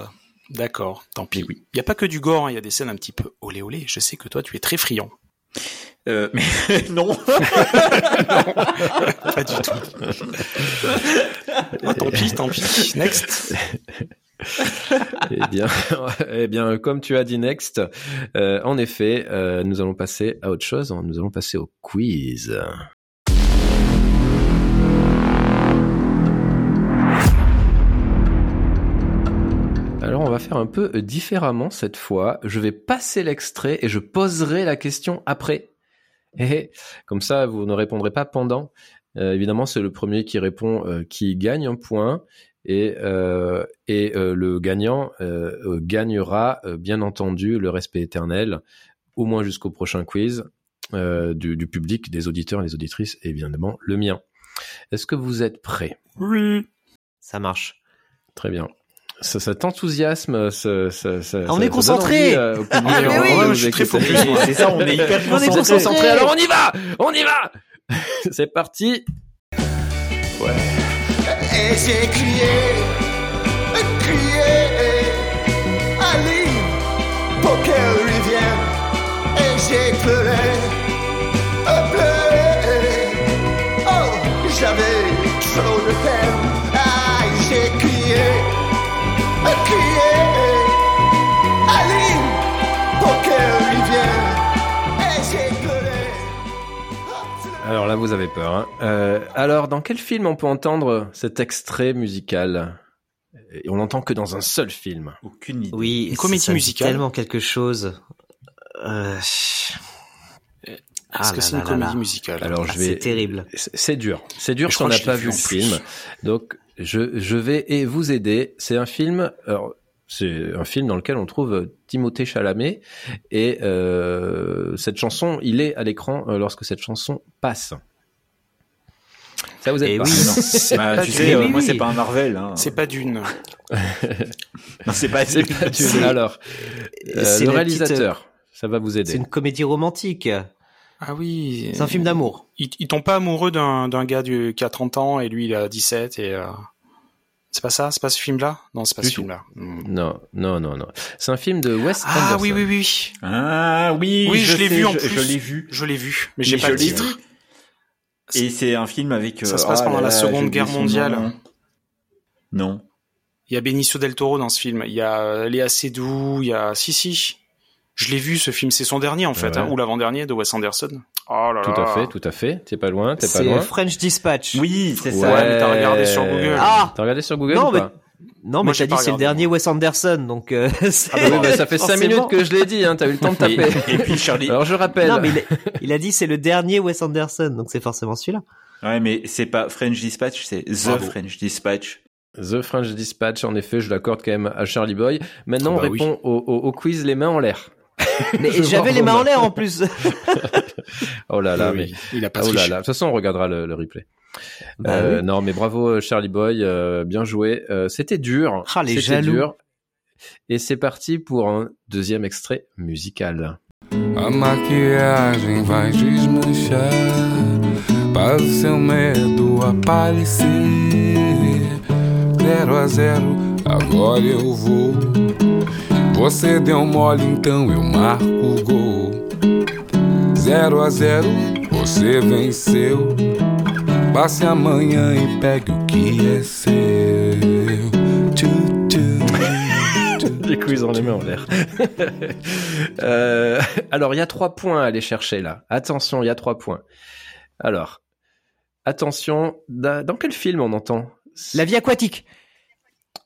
D'accord, tant pis. Oui. Il n'y a pas que du gore, hein. il y a des scènes un petit peu olé olé. Je sais que toi, tu es très friand. Euh, mais non. non. Pas du tout. oh, tant pis, tant pis. Next. eh bien, eh bien, comme tu as dit next, euh, en effet, euh, nous allons passer à autre chose. Nous allons passer au quiz. Alors on va faire un peu différemment cette fois. Je vais passer l'extrait et je poserai la question après. Et comme ça, vous ne répondrez pas pendant. Euh, évidemment, c'est le premier qui répond qui gagne un point et, euh, et euh, le gagnant euh, gagnera bien entendu le respect éternel, au moins jusqu'au prochain quiz du, du, public, des auditeurs et des auditrices, et évidemment le mien. Est-ce que vous êtes prêts? Oui. Ça marche. Très bien. Ça, cet enthousiasme, ça, ça, ça, on est concentré. Euh, ah, mais oui, je suis très focus. C'est ça, on est hyper on est concentré. Alors on y va, on y va. C'est parti. Et j'ai crié, crié, Ali, pour qu'elle revienne, et j'ai pleuré, pleuré, oh, j'avais trop de peine, ah, j'ai crié, crié, Alors là, vous avez peur. Hein. Euh, alors, dans quel film on peut entendre cet extrait musical? Et on l'entend que dans un seul film. Aucune idée. Oui, une comédie musicale? Tellement quelque chose. Euh... Est-ce Ah que là c'est là une là comédie là. musicale? Alors je Ah, vais. C'est terrible. C'est dur. C'est dur Je si on crois n'a pas vu le film. Donc je, je vais et vous aider. C'est un film. Alors, c'est un film dans lequel on trouve euh, Timothée Chalamet et euh, cette chanson, il est à l'écran euh, lorsque cette chanson passe. Ça vous aide Eh pas oui. Non, bah, pas tu sais, euh, oui, moi oui. c'est pas un Marvel. Hein. C'est pas d'une. Non, c'est pas. C'est pas du- C'est- Alors, euh, c'est le petite, réalisateur, ça va vous C'est aider. une comédie romantique. Ah oui. C'est un film d'amour. Ils, ils tombent pas amoureux d'un d'un gars du, qui a 30 ans et lui il a 17 et euh... c'est pas ça, c'est pas ce film-là? Non, c'est pas Du ce film-là. Hmm. Non, non, non, non. C'est un film de Wes Ah Anderson. oui oui oui. Ah oui. Oui, je, l'ai vu en plus. Je l'ai vu. Je l'ai vu, mais j'ai pas le titre. vu. Et c'est un film avec. Ça euh, se passe ah pendant là la Seconde Guerre mondiale. nom. Non. Il y a Benicio del Toro dans ce film. Il y a Léa Seydoux. Il y a si si. Je l'ai vu ce film. C'est son dernier en fait, Ouais. hein, ou l'avant-dernier de Wes Anderson. Oh là là. Tout à fait, tout à fait. T'es pas loin, t'es pas C'est loin. French Dispatch. Oui, c'est Ouais, ça. mais t'as regardé sur Google. Ah T'as regardé sur Google Non, ou mais- Non, Moi, mais j'ai t'as dit c'est le dernier Wes Anderson, donc euh, c'est- Ah bah oui, bah, ça fait 5 forcément. minutes que je l'ai dit, hein, t'as eu le temps de taper. Et, et puis Charlie. Alors je rappelle. Non, mais il a, il a dit c'est le dernier Wes Anderson, donc c'est forcément celui-là. Ouais, mais c'est pas French Dispatch, c'est The. French Dispatch. The French Dispatch, en effet, je l'accorde quand même à Charlie Boy. Maintenant, Oh bah on répond au, au- au quiz les mains en l'air. J'avais les mains en l'air en plus. Oh là là, Oui, mais il a pas oh là là. De toute façon, on regardera le, le replay. Bah Euh, oui. Non, mais bravo euh, Charlie Boy, euh, bien joué. Euh, C'était dur. Ah, les C'était jaloux. dur. Et c'est parti pour un deuxième extrait musical. A maquiagem vai desmanchar para o seu medo aparecer. Zero a zero, agora eu vou. Você deu mole, então eu marco o gol. Zero a zero, você venceu. Passe amanhã e pegue o que é seu. Tchu, tchu. Les quiz ont les mains en l'air. Euh, alors, il y a trois points à aller chercher là. Attention, il y a trois points. Alors, attention, da- dans quel film on entend? La vie aquatique.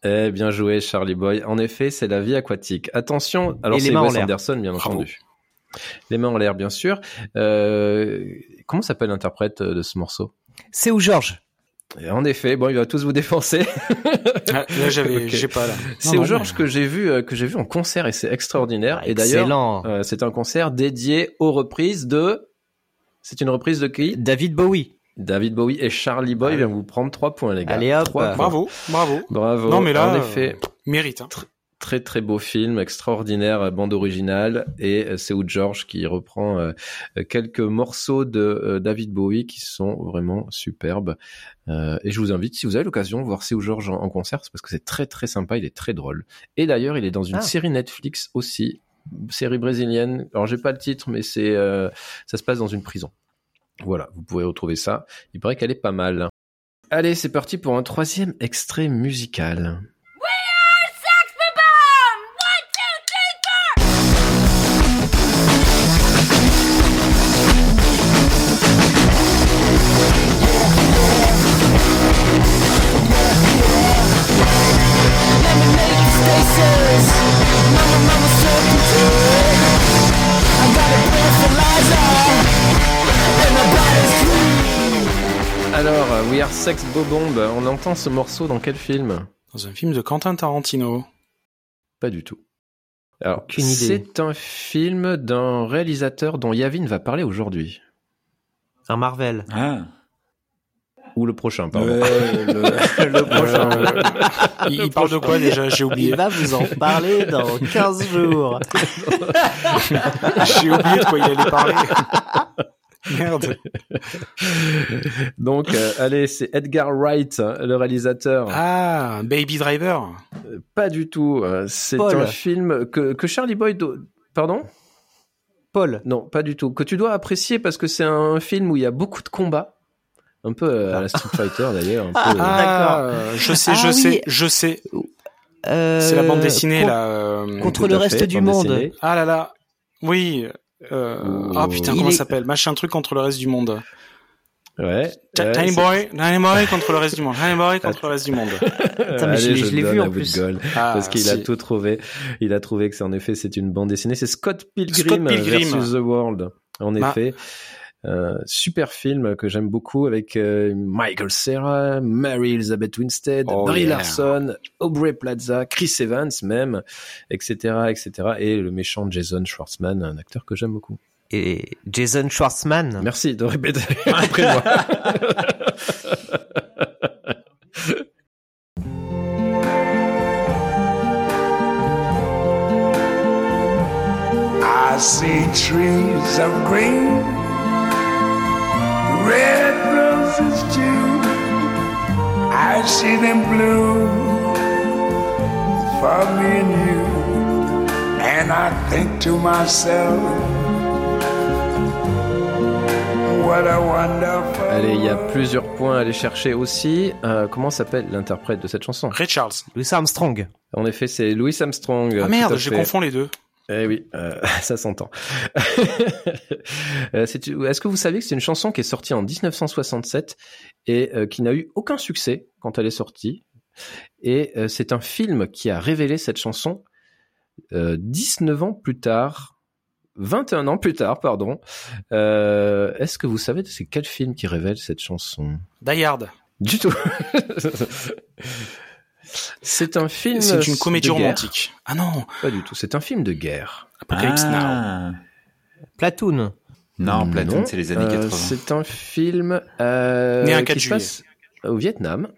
Eh, bien joué, Charlie Boy. En effet, c'est la vie aquatique. Attention, alors c'est mains en Wes l'air. Anderson, bien Bravo. entendu. Les mains en l'air, bien sûr. Euh, comment s'appelle l'interprète de ce morceau? C'est où Georges? Et En effet, bon, il va tous vous défoncer. Ah, là, j'avais, j'ai pas là. C'est au Georges que j'ai vu euh, que j'ai vu en concert et c'est extraordinaire. Ah, et d'ailleurs, Excellent. euh, c'est un concert dédié aux reprises de. C'est une reprise de qui? David Bowie. David Bowie et Charlie Boy Allez. vient vous prendre trois points, les gars. Allez, hop. Trois points. Bravo, bravo. Bravo. Non, mais là, en euh, effet, Mérite. Hein. très très beau film, extraordinaire euh, bande originale et euh, c'est où George qui reprend euh, euh, quelques morceaux de euh, David Bowie qui sont vraiment superbes. Euh, et je vous invite, si vous avez l'occasion, voir Seu George en, en concert, c'est parce que c'est très très sympa, il est très drôle. Et d'ailleurs, il est dans une Ah. série Netflix aussi, série brésilienne. Alors j'ai pas le titre, mais c'est euh, ça se passe dans une prison. Voilà, vous pouvez retrouver ça. Il paraît qu'elle est pas mal. Allez, c'est parti pour un troisième extrait musical. Alors, euh, We Are Sex Bobomb, on entend ce morceau dans quel film Dans un film de Quentin Tarantino. Pas du tout. Alors, c'est un film d'un réalisateur dont Yavin va parler aujourd'hui. Un Marvel. Ah. Ou le prochain, pardon. Le, Le prochain. Euh, il, il parle de quoi déjà J'ai oublié. Il va vous en parler dans 15 jours. J'ai oublié de quoi il allait parler. Merde. Donc, euh, allez, c'est Edgar Wright, hein, le réalisateur. Ah, Baby Driver. Pas du tout. euh, C'est Paul. un film que, que Charlie Boyd... do- Pardon? Paul. Non, pas du tout. Que tu dois apprécier parce que c'est un film où il y a beaucoup de combats. Un peu euh, à la Street Fighter d'ailleurs. un peu, euh, D'accord. euh, je sais, Ah je oui. sais, je sais. C'est la bande dessinée con- là. euh, Contre le reste fait, du monde. dessinée. Ah là là. Oui. Euh... Ah putain, Il comment est- ça s'appelle Machin truc contre le reste du monde. Ouais. Tiny Boy, Tiny Boy contre le reste du monde. Tiny Boy contre le reste du monde. Putain, mais je Allez, l'ai- je l'ai vu en plus. Ah, parce qu'il a tout trouvé. Il a trouvé que c'est en effet c'est une bande dessinée. C'est Scott Pilgrim, Scott Pilgrim. versus The World. En Bah. effet. Euh, super film que j'aime beaucoup avec euh, Michael Cera, Mary Elizabeth Winstead, Oh, Brie yeah. Larson, Aubrey Plaza, Chris Evans même, etc., etc. Et le méchant Jason Schwartzman, un acteur que j'aime beaucoup. Et Jason Schwartzman. Merci de répéter après moi. I see trees of green, red roses too. I see them bloom for me and you. And I think to myself, what a wonderful. Allez, il y a plusieurs points à aller chercher aussi. Euh, comment s'appelle l'interprète de cette chanson? Ray Charles. Louis Armstrong. En effet, c'est Louis Armstrong. Ah merde, je confonds les deux. Eh oui, euh, ça s'entend. Euh, Est-ce que vous savez que c'est une chanson qui est sortie en 1967 et euh, qui n'a eu aucun succès quand elle est sortie? Et euh, c'est un film qui a révélé cette chanson euh, 19 ans plus tard, 21 ans plus tard, pardon. Est-ce que vous savez c'est quel film qui révèle cette chanson? Die Hard. Du tout. c'est un film. C'est une comédie romantique. Ah non. Pas du tout. C'est un film de guerre. Apocalypse Now. Ah. Platoon. Non, Platoon, c'est les années euh, 80. C'est un film euh, Né un qui 4 se juillet. passe au Vietnam.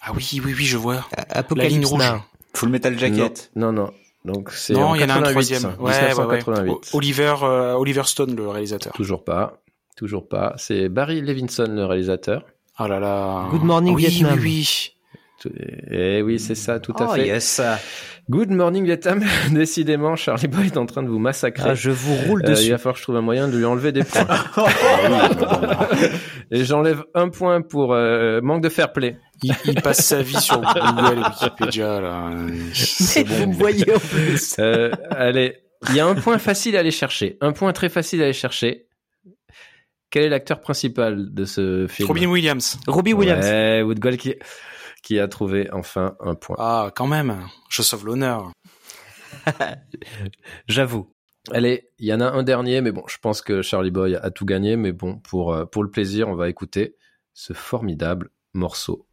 Ah oui, oui, oui, je vois. Apocalypse La ligne rouge. Now. Full Metal Jacket. Non, non. non. Donc c'est Non, il y en a un 88, troisième. Ouais, ouais, ouais. 1988. O- Oliver, euh, Oliver Stone, le réalisateur. Toujours pas. Toujours pas. C'est Barry Levinson, le réalisateur. Oh là là. Good Morning oui, Vietnam. Oui, oui. Eh oui, c'est ça, tout à Oh fait. yes. Good Morning Vietnam. Décidément, Charlie Boy est en train de vous massacrer. Ah, je vous roule Euh, il dessus. va falloir que je trouve un moyen de lui enlever des points. Et j'enlève un point pour euh, manque de fair play. Il, il passe sa vie sur Google et Wikipédia, là. Mais vous me voyez en plus. Euh, allez, il y a un point facile à aller chercher. Un point très facile à aller chercher. Quel est l'acteur principal de ce film? Robin Williams. Robbie Williams. Ouais, Woodgall qui, qui a trouvé enfin un point. Ah, quand même. Je sauve l'honneur. J'avoue. Allez, il y en a un dernier, mais bon, je pense que Charlie Boy a tout gagné, mais bon, pour, euh, pour le plaisir, on va écouter ce formidable morceau.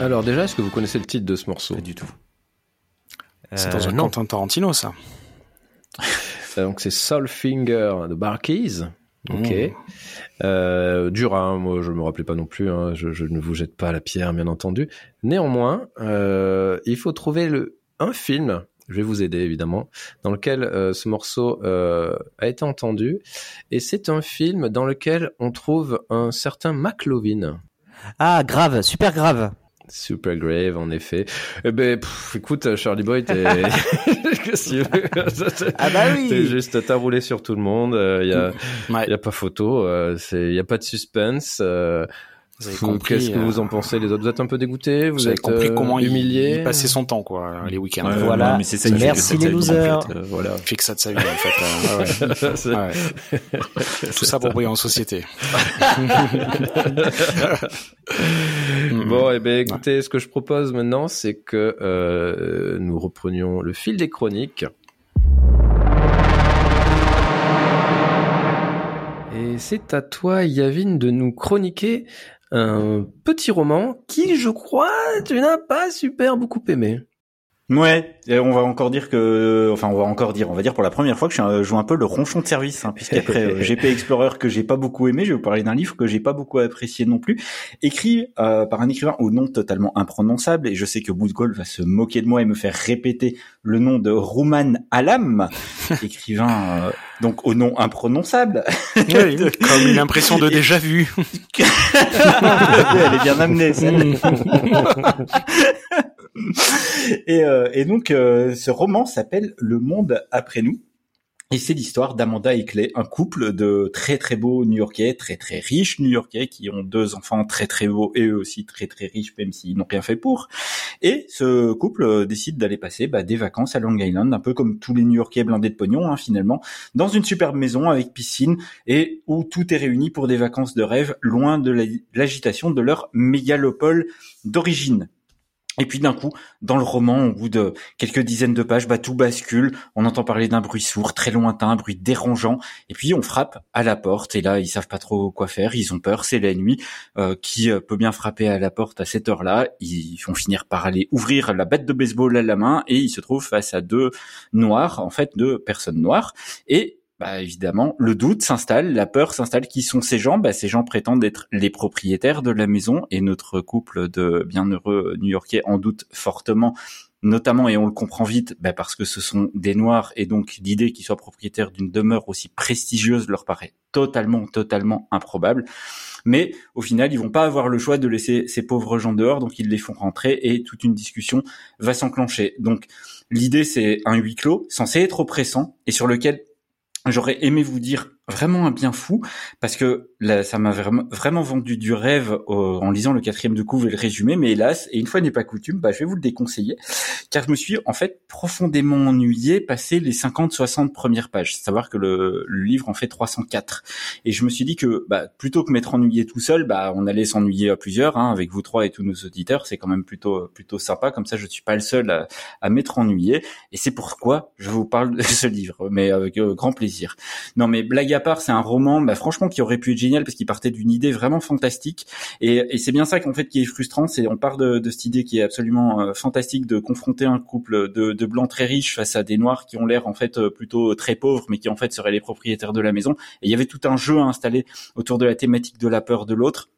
Alors déjà, est-ce que vous connaissez le titre de ce morceau? Pas du tout. C'est Euh, dans un non. Quentin Tarantino, ça. Euh, Donc c'est Soulfinger de Barkeys. Ok. Mmh. Euh, dur, hein, moi je me rappelais pas non plus. hein, je, je ne vous jette pas la pierre, bien entendu. Néanmoins, euh, il faut trouver le un film. Je vais vous aider évidemment, dans lequel euh, ce morceau euh, a été entendu, et c'est un film dans lequel on trouve un certain McLovin. Ah, grave, super grave. Super grave, en effet. Eh ben, pff, écoute, Charlie Boy, t'es, Qu'est-ce que tu veux Ah bah oui. T'es juste, t'as roulé sur tout le monde. Il y a, Ouais. y a pas photo. euh, c'est, y a pas de suspense. euh, Vous avez vous- compris, Qu'est-ce que euh, vous en pensez? Les autres Vous êtes un peu dégoûtés? Vous, Vous avez êtes compris euh, comment il, humiliés? il passait son temps, quoi, les week-ends. Ouais, Voilà. non, mais c'est ça, il Merci les losers. en fait. Euh, Voilà. Il que ça de sa vie, en fait. euh, ouais, ouais. C'est- Ouais. Tout ça pour briller en société. Bon, et ben écoutez, ce que je propose maintenant, c'est que euh, nous reprenions le fil des chroniques. Et c'est à toi, Yavin, de nous chroniquer un petit roman qui, je crois, tu n'as pas super beaucoup aimé. Ouais, et on va encore dire que, enfin, on va encore dire, on va dire pour la première fois que je joue un peu le ronchon de service, hein, puisqu'après euh, GP Explorer que j'ai pas beaucoup aimé, je vais vous parler d'un livre que j'ai pas beaucoup apprécié non plus, écrit euh, par un écrivain au nom totalement imprononçable, et je sais que Boudgol va se moquer de moi et me faire répéter le nom de Rouman Alam, écrivain euh, donc au nom imprononçable. Oui, comme une impression de déjà vu. Elle est bien amenée, celle et, euh, et donc, euh, ce roman s'appelle Le Monde après nous. Et c'est l'histoire d'Amanda et Clay, un couple de très très beaux New-Yorkais, très très riches New-Yorkais, qui ont deux enfants très très beaux et eux aussi très très riches, même s'ils n'ont rien fait pour. Et ce couple décide d'aller passer bah, des vacances à Long Island, un peu comme tous les New-Yorkais blindés de pognon, hein, finalement, dans une superbe maison avec piscine et où tout est réuni pour des vacances de rêve, loin de l'agitation de leur mégalopole d'origine. Et puis d'un coup, dans le roman, au bout de quelques dizaines de pages, bah, tout bascule. On entend parler d'un bruit sourd, très lointain, un bruit dérangeant. Et puis on frappe à la porte. Et là, ils savent pas trop quoi faire. Ils ont peur. C'est la nuit. Euh, qui euh, peut bien frapper à la porte à cette heure-là? Ils vont finir par aller ouvrir la bête de baseball à la main. Et ils se trouvent face à deux noirs, en fait, deux personnes noires. Et bah évidemment, le doute s'installe, la peur s'installe. Qui sont ces gens? Bah, Ces gens prétendent être les propriétaires de la maison et notre couple de bienheureux New-Yorkais en doute fortement, notamment, et on le comprend vite, bah, parce que ce sont des Noirs et donc l'idée qu'ils soient propriétaires d'une demeure aussi prestigieuse leur paraît totalement, totalement improbable. Mais au final, ils vont pas avoir le choix de laisser ces pauvres gens dehors, donc ils les font rentrer et toute une discussion va s'enclencher. Donc l'idée, c'est un huis clos censé être oppressant et sur lequel J'aurais aimé vous dire vraiment un bien fou parce que là, ça m'a vraiment, vendu du rêve en lisant le quatrième de couve et le résumé, mais hélas, et une fois n'est pas coutume, bah, je vais vous le déconseiller, car je me suis en fait profondément ennuyé passer les 50-60 premières pages, savoir que le, livre en fait 304, et je me suis dit que bah, plutôt que m'être ennuyé tout seul, bah, on allait s'ennuyer à plusieurs, hein, avec vous trois et tous nos auditeurs, c'est quand même plutôt plutôt sympa, comme ça je suis pas le seul à, à m'être ennuyé, et c'est pourquoi je vous parle de ce livre, mais avec euh, grand plaisir. Non mais blague à part, c'est un roman, bah, franchement, qui aurait pu être génial parce qu'il partait d'une idée vraiment fantastique. Et, c'est bien ça qu'en fait qui est frustrant, c'est on part de, cette idée qui est absolument euh, fantastique de confronter un couple de, de blancs très riches face à des noirs qui ont l'air en fait euh, plutôt très pauvres, mais qui en fait seraient les propriétaires de la maison. Et il y avait tout un jeu à installer autour de la thématique de la peur de l'autre.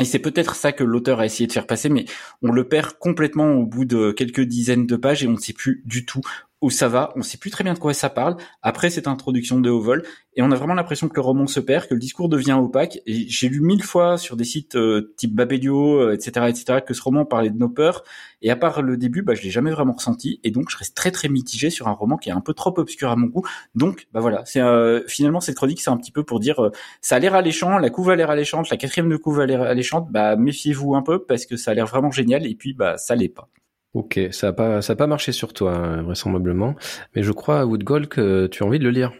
Et c'est peut-être ça que l'auteur a essayé de faire passer, mais on le perd complètement au bout de quelques dizaines de pages et on ne sait plus du tout où ça va, on sait plus très bien de quoi ça parle, après cette introduction de haut vol, et on a vraiment l'impression que le roman se perd, que le discours devient opaque, et j'ai lu mille fois sur des sites euh, type Babelio, etc., euh, etc., que ce roman parlait de nos peurs, et à part le début, bah, je l'ai jamais vraiment ressenti, et donc je reste très très mitigé sur un roman qui est un peu trop obscur à mon goût, donc bah voilà, c'est euh, finalement cette chronique c'est un petit peu pour dire, ça a l'air alléchant, la couve a l'air alléchante, la quatrième de couve a l'air alléchante, bah méfiez-vous un peu, parce que ça a l'air vraiment génial, et puis bah ça l'est pas. Ok, ça a pas, ça a pas marché sur toi hein, vraisemblablement, mais je crois Woodgall que tu as envie de le lire.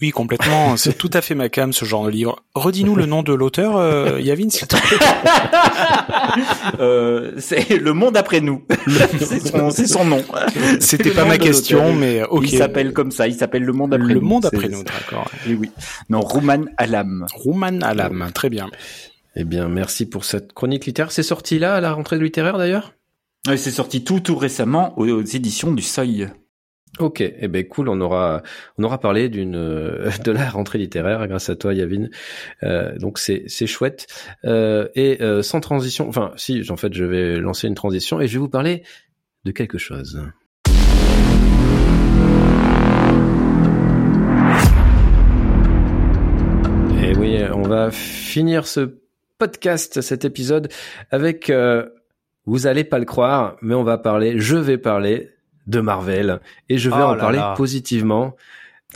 Oui, complètement. C'est tout à fait ma cam, ce genre de livre. Redis-nous le nom de l'auteur, euh, Yavin, s'il te plaît. euh, c'est Le Monde après nous. c'est son, nom. C'était pas ma question, mais ok. Il s'appelle comme ça. Il s'appelle Le Monde après nous. Le Monde après nous, d'accord. Oui, oui. Non, Rouman Alam. Rouman Alam, très bien. Eh bien, merci pour cette chronique littéraire. C'est sorti là, à la rentrée de littéraire, d'ailleurs? C'est sorti tout tout récemment aux, éditions du Seuil. Ok, eh ben cool, on aura on aura parlé d'une de la rentrée littéraire grâce à toi Yavin. Euh, donc c'est c'est chouette euh, et euh, sans transition, enfin si en fait je vais lancer une transition et je vais vous parler de quelque chose. Et oui, on va finir ce podcast, cet épisode avec vous allez pas le croire, mais on va parler, je vais parler de Marvel et je vais oh en parler positivement.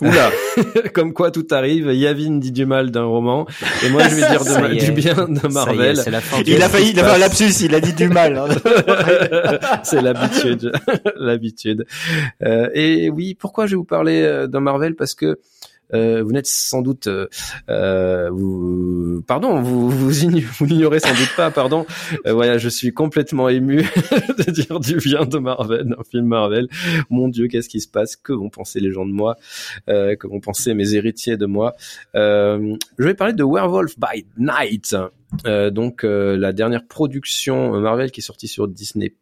Oula, comme quoi tout arrive. Yavin dit du mal d'un roman et moi je vais dire du bien de Marvel. il a failli, il a un lapsus, il a dit du mal. Hein. c'est l'habitude, l'habitude. Euh, et oui, pourquoi je vais vous parler euh, d'un Marvel? Parce que euh, vous n'êtes sans doute, euh, euh, pardon, vous vous, n'ignorez sans doute pas, pardon. voilà, je suis complètement ému de dire du bien de Marvel, d'un film Marvel. Mon Dieu, qu'est-ce qui se passe? Que vont penser les gens de moi? Que vont penser mes héritiers de moi? Je vais parler de Werewolf by Night. donc la dernière production Marvel qui est sortie sur Disney+.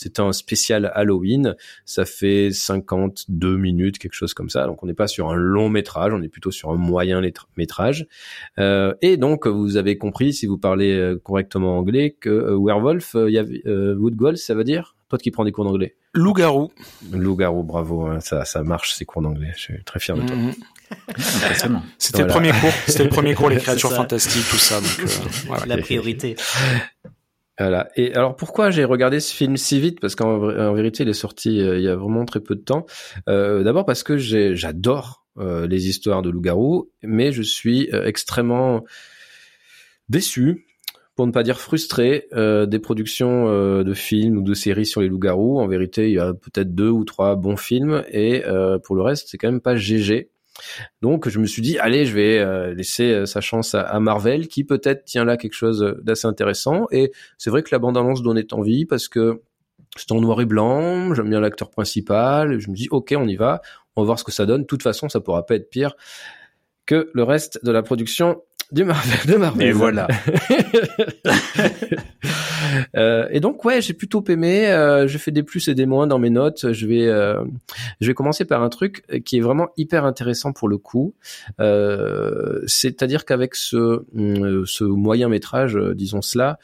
C'est un spécial Halloween. Ça fait 52 minutes, quelque chose comme ça. Donc on n'est pas sur un long métrage, on est plutôt sur un moyen métrage. Euh, et donc vous avez compris, si vous parlez euh, correctement anglais, que euh, werewolf, il y avait wood ça veut dire? Toi qui prends des cours d'anglais. Loup-garou. Loup-garou, bravo. Hein. ça, ça marche ces cours d'anglais. Je suis très fier de toi. Mhm. C'était le premier cours. C'était le premier cours, les créatures fantastiques, tout ça. La priorité. Voilà. Et alors pourquoi j'ai regardé ce film si vite? Parce qu'en en vérité, il est sorti euh, il y a vraiment très peu de temps. Euh, D'abord parce que j'adore euh, les histoires de loups-garous, mais je suis extrêmement déçu, pour ne pas dire frustré, des productions de films ou de séries sur les loups-garous. En vérité, il y a peut-être deux ou trois bons films, et pour le reste, c'est quand même pas GG. Donc je me suis dit allez je vais euh, laisser euh, sa chance à, Marvel qui peut-être tient là quelque chose d'assez intéressant et c'est vrai que la bande annonce donnait envie parce que c'est en noir et blanc, j'aime bien l'acteur principal, je me dis ok on y va, on va voir ce que ça donne. De toute façon ça pourra pas être pire que le reste de la production du Marvel, de Marvel. Et voilà. euh, et donc ouais, j'ai plutôt aimé. Euh, j'ai fait des plus et des moins dans mes notes. Je vais, euh, je vais commencer par un truc qui est vraiment hyper intéressant pour le coup. Euh, C'est-à-dire qu'avec ce, euh, ce moyen métrage, euh, disons cela,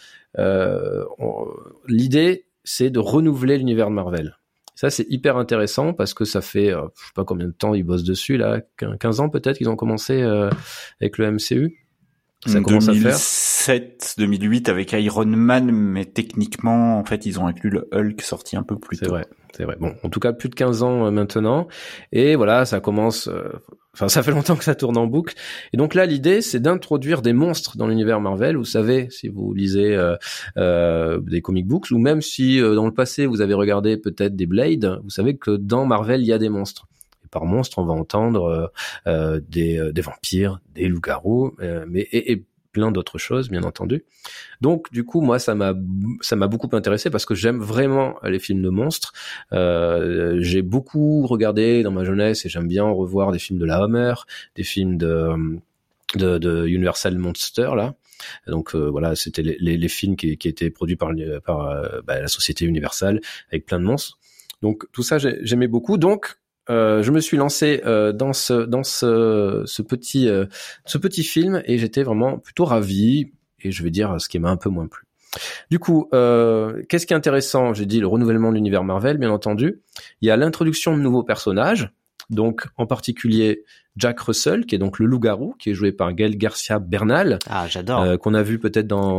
l'idée c'est de renouveler l'univers de Marvel. Ça, c'est hyper intéressant parce que ça fait, je sais pas combien de temps ils bossent dessus, là, 15 ans peut-être qu'ils ont commencé euh, avec le MCU. Ça commence 2007, 2008 avec Iron Man, mais techniquement, en fait, ils ont inclus le Hulk sorti un peu plus tôt. C'est vrai, c'est vrai. Bon, en tout cas, plus de 15 ans euh, maintenant. Et voilà, ça commence, euh, enfin, ça fait longtemps que ça tourne en boucle. Et donc là, l'idée, c'est d'introduire des monstres dans l'univers Marvel. Vous savez, si vous lisez euh, des comic books, ou même si dans le passé, vous avez regardé peut-être des Blade, vous savez que dans Marvel, il y a des monstres par monstre, on va entendre euh, euh, des, des, vampires, des loups-garous, euh, mais et, plein d'autres choses, bien entendu. Donc, du coup, moi, ça m'a ça m'a beaucoup intéressé parce que j'aime vraiment les films de monstres. Euh, j'ai beaucoup regardé dans ma jeunesse et j'aime bien revoir des films de la Hammer, des films de Universal Monster là. Donc voilà, c'était les, films qui, étaient produits par, par bah, la société Universal avec plein de monstres. Donc tout ça j'aimais beaucoup. Donc euh, je me suis lancé euh, dans ce dans ce, ce petit euh, ce petit film et j'étais vraiment plutôt ravi et je vais dire ce qui m'a un peu moins plu. Du coup, qu'est-ce qui est intéressant? J'ai dit le renouvellement de l'univers Marvel, bien entendu. Il y a l'introduction de nouveaux personnages, donc en particulier Jack Russell, qui est donc le loup-garou, qui est joué par Gael Garcia Bernal. Ah, j'adore. qu'on a vu peut-être dans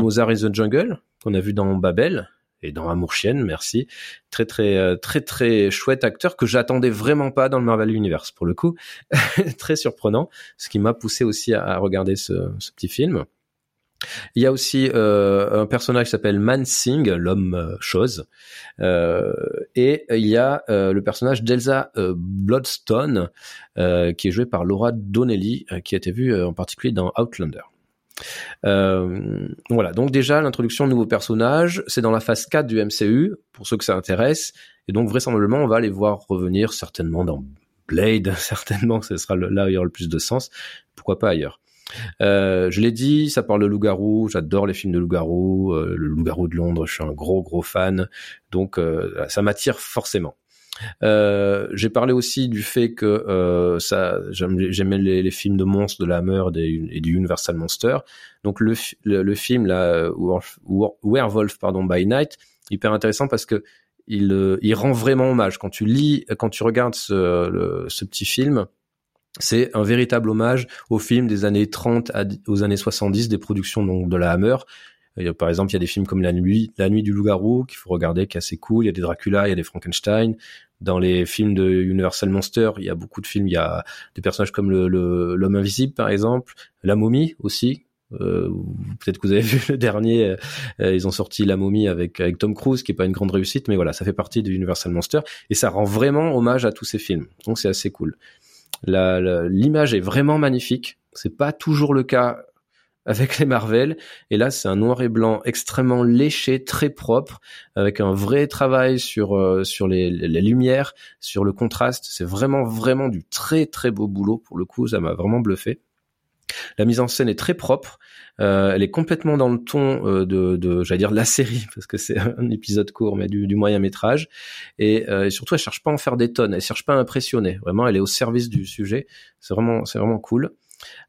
Mozart is the Jungle, qu'on a vu dans Babel, et dans Amour Chienne, merci. Très très euh, très très chouette acteur que j'attendais vraiment pas dans le Marvel Universe pour le coup, très surprenant, ce qui m'a poussé aussi à, regarder ce, ce, petit film. Il y a aussi euh, un personnage qui s'appelle Man Sing, l'homme euh, chose, euh, et il y a euh, le personnage d'Elsa Bloodstone qui est joué par Laura Donnelly, qui a été vue en particulier dans Outlander. Euh, voilà, donc déjà l'introduction de nouveaux personnages, c'est dans la phase 4 du MCU, pour ceux que ça intéresse, et donc vraisemblablement on va les voir revenir certainement dans Blade, certainement ce sera là où il y aura le plus de sens, pourquoi pas ailleurs? Euh, je l'ai dit, ça parle de loup-garou, j'adore les films de loup-garou, euh, le loup-garou de Londres, je suis un gros gros fan, donc euh, ça m'attire forcément. Euh, j'ai parlé aussi du fait que euh, ça, j'aimais les, les, films de monstres de la Hammer et du Universal Monster. Donc le, le, film là, Werewolf pardon by Night, hyper intéressant parce que il, euh, il rend vraiment hommage quand tu lis, quand tu regardes ce, ce petit film. C'est un véritable hommage au film des années 30 aux années 70 des productions donc de la Hammer par exemple, il y a des films comme La Nuit, La Nuit du Loup-garou qu'il faut regarder, qui est assez cool. Il y a des Dracula, il y a des Frankenstein. Dans les films de Universal Monster, il y a beaucoup de films. Il y a des personnages comme le l'homme invisible, par exemple, la momie aussi. Euh, Peut-être que vous avez vu le dernier. Euh, ils ont sorti la momie avec avec Tom Cruise, qui est pas une grande réussite, mais voilà, ça fait partie de Universal Monster et ça rend vraiment hommage à tous ces films. Donc c'est assez cool. L'image est vraiment magnifique. C'est pas toujours le cas avec les Marvel. Et là, c'est un noir et blanc extrêmement léché, très propre, avec un vrai travail sur euh, sur les, les, lumières, sur le contraste. C'est vraiment vraiment du très très beau boulot pour le coup. Ça m'a vraiment bluffé. La mise en scène est très propre. Euh, elle est complètement dans le ton euh, de, de j'allais dire la série parce que c'est un épisode court, mais du, du moyen métrage. Et, euh, et, surtout, elle cherche pas à en faire des tonnes. Elle cherche pas à impressionner. Vraiment, elle est au service du sujet. C'est vraiment, c'est vraiment cool.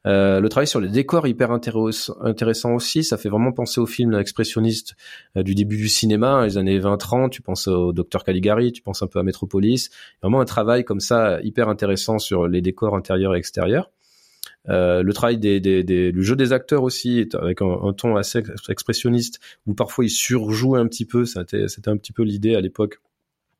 Euh, le travail sur les décors hyper intéressant aussi, ça fait vraiment penser aux films expressionnistes euh, du début du cinéma, les années 20-30, tu penses au Docteur Caligari, tu penses un peu à Metropolis, vraiment un travail comme ça hyper intéressant sur les décors intérieurs et extérieurs. Euh, le travail le jeu des acteurs aussi, avec un, un, ton assez expressionniste, où parfois ils surjouent un petit peu. C'était un petit peu l'idée à l'époque.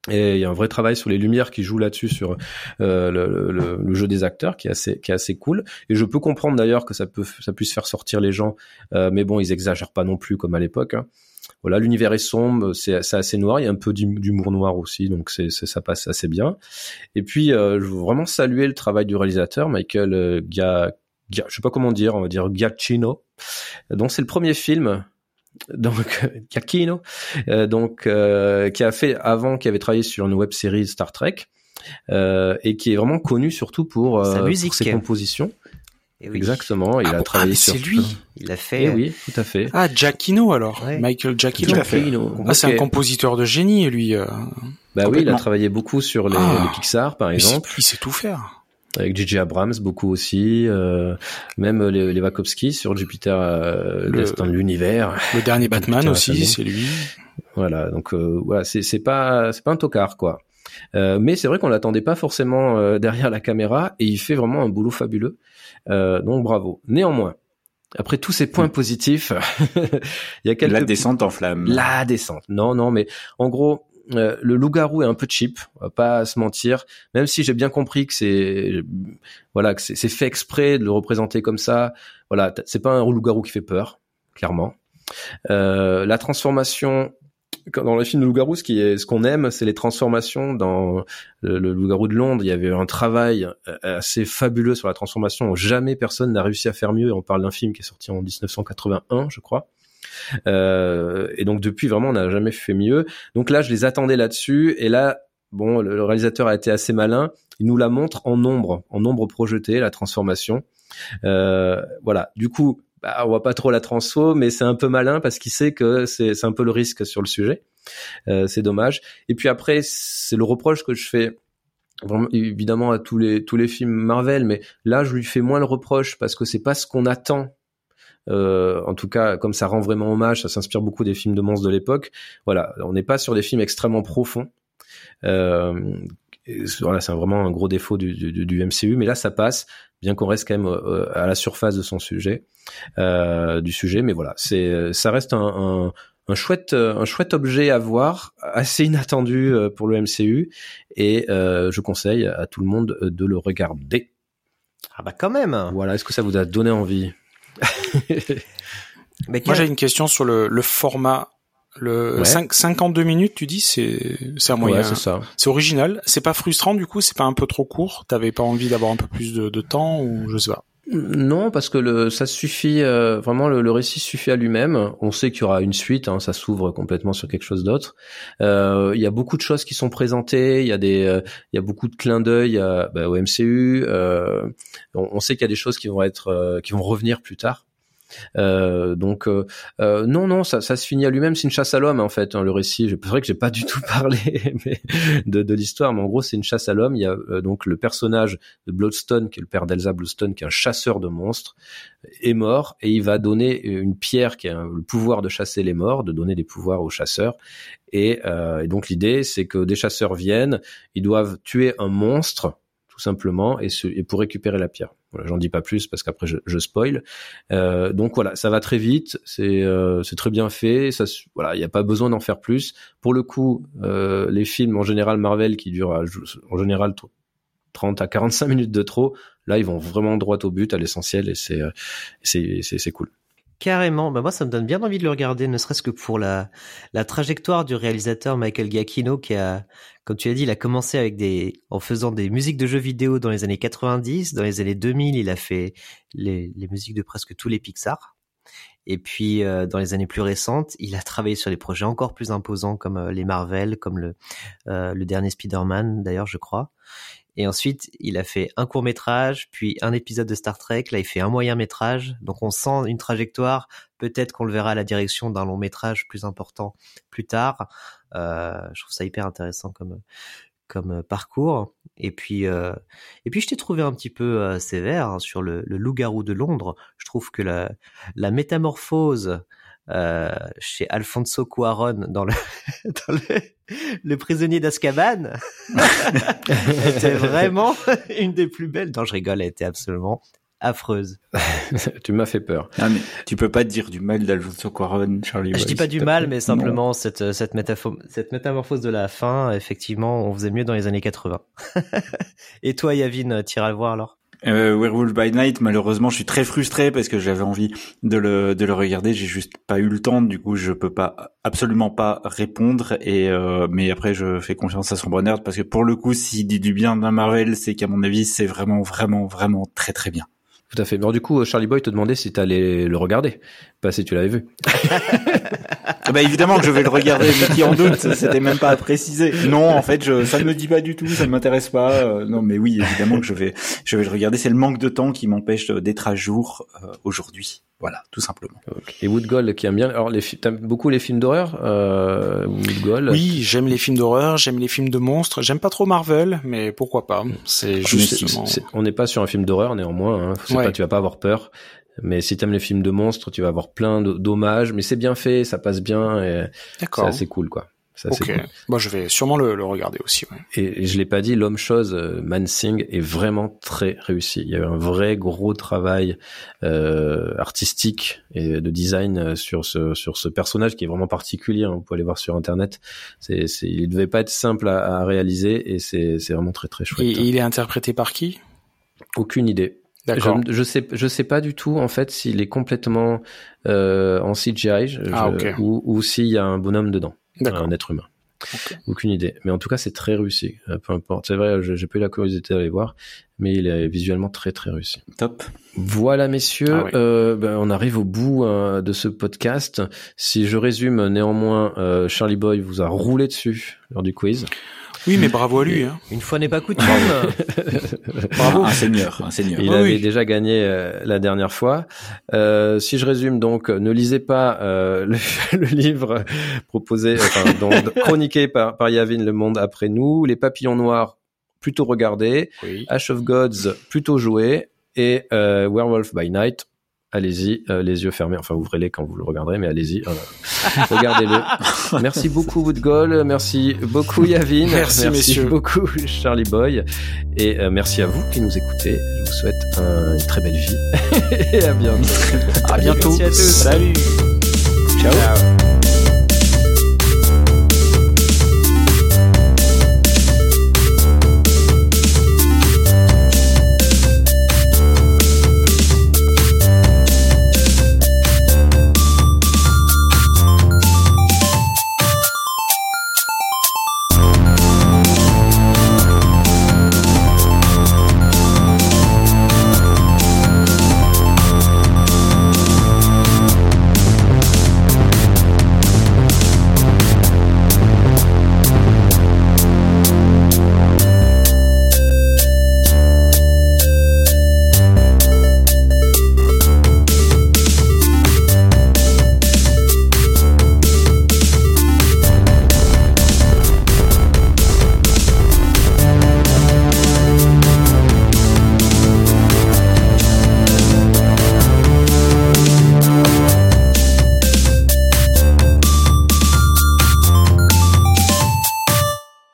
Et il y a un vrai travail sur les lumières qui joue là-dessus sur euh, le, le, le, jeu des acteurs qui est assez qui est assez cool. Et je peux comprendre d'ailleurs que ça peut ça puisse faire sortir les gens, euh, mais bon ils exagèrent pas non plus comme à l'époque. Hein. Voilà, l'univers est sombre, c'est assez noir, il y a un peu d'humour noir aussi, donc c'est ça passe assez bien. Et puis euh, je veux vraiment saluer le travail du réalisateur Michael euh, Gia, Gia, je sais pas comment dire, on va dire Giacchino. Donc c'est le premier film donc Giacchino, euh, donc euh, qui a fait avant, qui avait travaillé sur une web série Star Trek euh, et qui est vraiment connu surtout pour, Sa pour musique. ses compositions. Et oui. Exactement, il Ah a bon, travaillé ah, sur. c'est lui. Il a fait. Eh oui, tout à fait. Ah, Giacchino alors, Ouais. Michael Giacchino. Giacchino. Ah, c'est un compositeur de génie, lui. euh. Bah oui, il a travaillé beaucoup sur les, Ah. les Pixar, par Il sait- exemple, il sait tout faire. Avec J.J. Abrams, beaucoup aussi, euh, même les, les Wachowski sur Jupiter, euh, Le- de l'univers. Le dernier Batman Jupiter aussi, c'est lui. Voilà, donc euh, voilà, c'est c'est pas c'est pas un tocard quoi. Euh, mais c'est vrai qu'on l'attendait pas forcément euh, derrière la caméra et il fait vraiment un boulot fabuleux. Euh, donc bravo. Néanmoins, après tous ces points positifs, il y a quelques La descente en flamme. la descente. Non, non, mais en gros, euh, le loup-garou est un peu cheap, on va pas se mentir. Même si j'ai bien compris que c'est, voilà, que c'est fait exprès de le représenter comme ça. Voilà, c'est pas un loup-garou qui fait peur, clairement. Euh, la transformation dans le film de loup-garou, ce qui est, ce qu'on aime, c'est les transformations. Dans le, le loup-garou de Londres, il y avait un travail euh, assez fabuleux sur la transformation. Jamais personne n'a réussi à faire mieux. On parle d'un film qui est sorti en 1981, je crois. Euh, et donc depuis vraiment on n'a jamais fait mieux. Donc là je les attendais là-dessus et là bon le, réalisateur a été assez malin. Il nous la montre en nombre, en nombre projeté la transformation. Euh, voilà. Du coup bah, on voit pas trop la transfo, mais c'est un peu malin parce qu'il sait que c'est un peu le risque sur le sujet. Euh, c'est dommage. Et puis après c'est le reproche que je fais évidemment à tous les tous les films Marvel, mais là je lui fais moins le reproche parce que c'est pas ce qu'on attend euh, en tout cas, comme ça rend vraiment hommage, ça s'inspire beaucoup des films de monstres de l'époque. Voilà, on n'est pas sur des films extrêmement profonds. Euh, voilà, c'est vraiment un gros défaut du, du, du MCU, mais là ça passe, bien qu'on reste quand même euh, à la surface de son sujet, euh, du sujet. Mais voilà, c'est, ça reste un, un, un chouette, un chouette objet à voir, assez inattendu euh, pour le MCU, et euh, je conseille à tout le monde de le regarder. Ah bah quand même. Voilà, est-ce que ça vous a donné envie? Mais Moi, j'ai une question sur le, le format. Le Ouais. 5, 52 minutes, tu dis, c'est c'est un moyen. Ouais, c'est ça. C'est original. C'est pas frustrant, du coup, c'est pas un peu trop court? T'avais pas envie d'avoir un peu plus de, de temps ou je sais pas? Non, parce que le, ça suffit euh, vraiment. Le, le récit suffit à lui-même. On sait qu'il y aura une suite. Hein, ça s'ouvre complètement sur quelque chose d'autre. Euh, Il y a beaucoup de choses qui sont présentées. Il y a des, euh, il y a beaucoup de clins d'œil bah, au MCU. Euh, on, on sait qu'il y a des choses qui vont être, euh, qui vont revenir plus tard. Euh, donc euh, euh, non non ça, ça se finit à lui-même c'est une chasse à l'homme en fait hein, le récit. C'est vrai que j'ai pas du tout parlé mais, de, de l'histoire mais en gros c'est une chasse à l'homme. Il y a euh, donc le personnage de Bloodstone qui est le père d'Elsa Bloodstone qui est un chasseur de monstres est mort et il va donner une pierre qui a le pouvoir de chasser les morts de donner des pouvoirs aux chasseurs. Et, euh, et donc l'idée c'est que des chasseurs viennent ils doivent tuer un monstre tout simplement et, se, et pour récupérer la pierre voilà, j'en dis pas plus parce qu'après je, je spoil. Euh, donc voilà, ça va très vite, c'est euh, très bien fait. Ça, voilà, il n'y a pas besoin d'en faire plus. Pour le coup, euh, les films en général Marvel qui durent euh, en général t- 30 à 45 minutes de trop, là ils vont vraiment droit au but, à l'essentiel et c'est euh, c'est c'est cool. Carrément, bah moi ça me donne bien envie de le regarder, ne serait-ce que pour la, la trajectoire du réalisateur Michael Giacchino qui a, comme tu as dit, il a commencé avec des, en faisant des musiques de jeux vidéo dans les années 90, dans les années 2000 il a fait les, musiques de presque tous les Pixar. Et puis euh, dans les années plus récentes, il a travaillé sur des projets encore plus imposants comme euh, les Marvel, comme le, euh, le dernier Spider-Man d'ailleurs je crois. Et ensuite, il a fait un court métrage, puis un épisode de Star Trek. Là, il fait un moyen métrage. Donc, on sent une trajectoire. Peut-être qu'on le verra à la direction d'un long métrage plus important plus tard. Euh, je trouve ça hyper intéressant comme comme parcours. Et puis, euh, et puis, je t'ai trouvé un petit peu euh, sévère hein, sur le, le loup-garou de Londres. Je trouve que la, la métamorphose euh, chez Alfonso Cuaron dans le, dans le, le prisonnier d'Azkaban était vraiment une des plus belles. Non, je rigole, elle était absolument affreuse. tu m'as fait peur. Ah, mais tu peux pas dire du mal d'Alfonso Cuarón, Charlie. Je Boy, dis pas du mal, mais simplement cette cette, métaphore, cette métamorphose de la fin, effectivement, on faisait mieux dans les années 80. Et toi, Yavin, t'iras le voir alors? Euh, Werewolf by Night, malheureusement, je suis très frustré parce que j'avais envie de le de le regarder. J'ai juste pas eu le temps. Du coup, je peux pas absolument pas répondre. Et euh, mais après, je fais confiance à Sombre Nerd parce que pour le coup, s'il dit du bien d'un Marvel, c'est qu'à mon avis, c'est vraiment vraiment vraiment très très bien. Tout à fait. Alors du coup, Charlie Boy te demandait si t'allais le regarder, pas si tu l'avais vu. Ah Bah évidemment que je vais le regarder, mais qui en doute, c'était même pas à préciser. Non, en fait, je, ça ne me dit pas du tout, ça ne m'intéresse pas. Euh, non, mais oui, évidemment que je vais, je vais le regarder. C'est le manque de temps qui m'empêche d'être à jour euh, aujourd'hui. Voilà, tout simplement. Et Woodgall qui aime bien. Alors, les beaucoup les films d'horreur, euh, Woodgall. Oui, j'aime les films d'horreur, j'aime les films de monstres, j'aime pas trop Marvel, mais pourquoi pas? C'est Mais justement. c'est- c'est- on n'est pas sur un film d'horreur néanmoins. Hein. C'est Ouais. pas, tu vas pas avoir peur. Mais si t'aimes les films de monstres, tu vas avoir plein de- d'hommages. Mais c'est bien fait, ça passe bien. et C'est D'accord. assez cool, quoi. Assez Ok. cool. Moi, je vais sûrement le, le regarder aussi. ouais. Et, et je l'ai pas dit, l'homme chose, euh, Mansing est vraiment très réussi. Il y a eu un vrai gros travail euh, artistique et de design euh, sur ce sur ce personnage qui est vraiment particulier. hein. Vous pouvez aller voir sur internet. C'est, c'est, il devait pas être simple à, à réaliser et c'est, c'est vraiment très très chouette. Et il est interprété par qui? Aucune idée. D'accord. Je, je sais, je sais pas du tout en fait s'il est complètement euh, en CGI je- Ah, je- ok. ou, ou s'il y a un bonhomme dedans. Un être humain. Aucune idée. Mais en tout cas, c'est très réussi. Euh, peu importe. C'est vrai, j'ai pas eu la curiosité d'aller voir, mais il est visuellement très très réussi. Top. Voilà, messieurs, Ah oui. euh, ben, on arrive au bout euh, de ce podcast. Si je résume, néanmoins, euh, Charlie Boy vous a roulé dessus lors du quiz. Oui, mais bravo à lui. Hein. Une fois n'est pas coutume. Bravo. Un seigneur, un seigneur. Il Ah avait oui. déjà gagné euh, la dernière fois. Euh, si je résume donc, ne lisez pas euh, le, le livre proposé, enfin, dont- chroniqué par, par Yavin, Le Monde après nous, Les Papillons Noirs, plutôt regardé, Oui. Ash of Gods, plutôt joué, et euh, Werewolf by Night. Allez-y, euh, les yeux fermés. Enfin, ouvrez-les quand vous le regarderez, mais allez-y, euh, regardez-le. Merci beaucoup Woodgall, merci beaucoup Yavin, Merci, messieurs. beaucoup Charlie Boy, et euh, merci à vous qui nous écoutez. Je vous souhaite un- une très belle vie et à bientôt. À bientôt. Merci à tous. Salut. Ciao.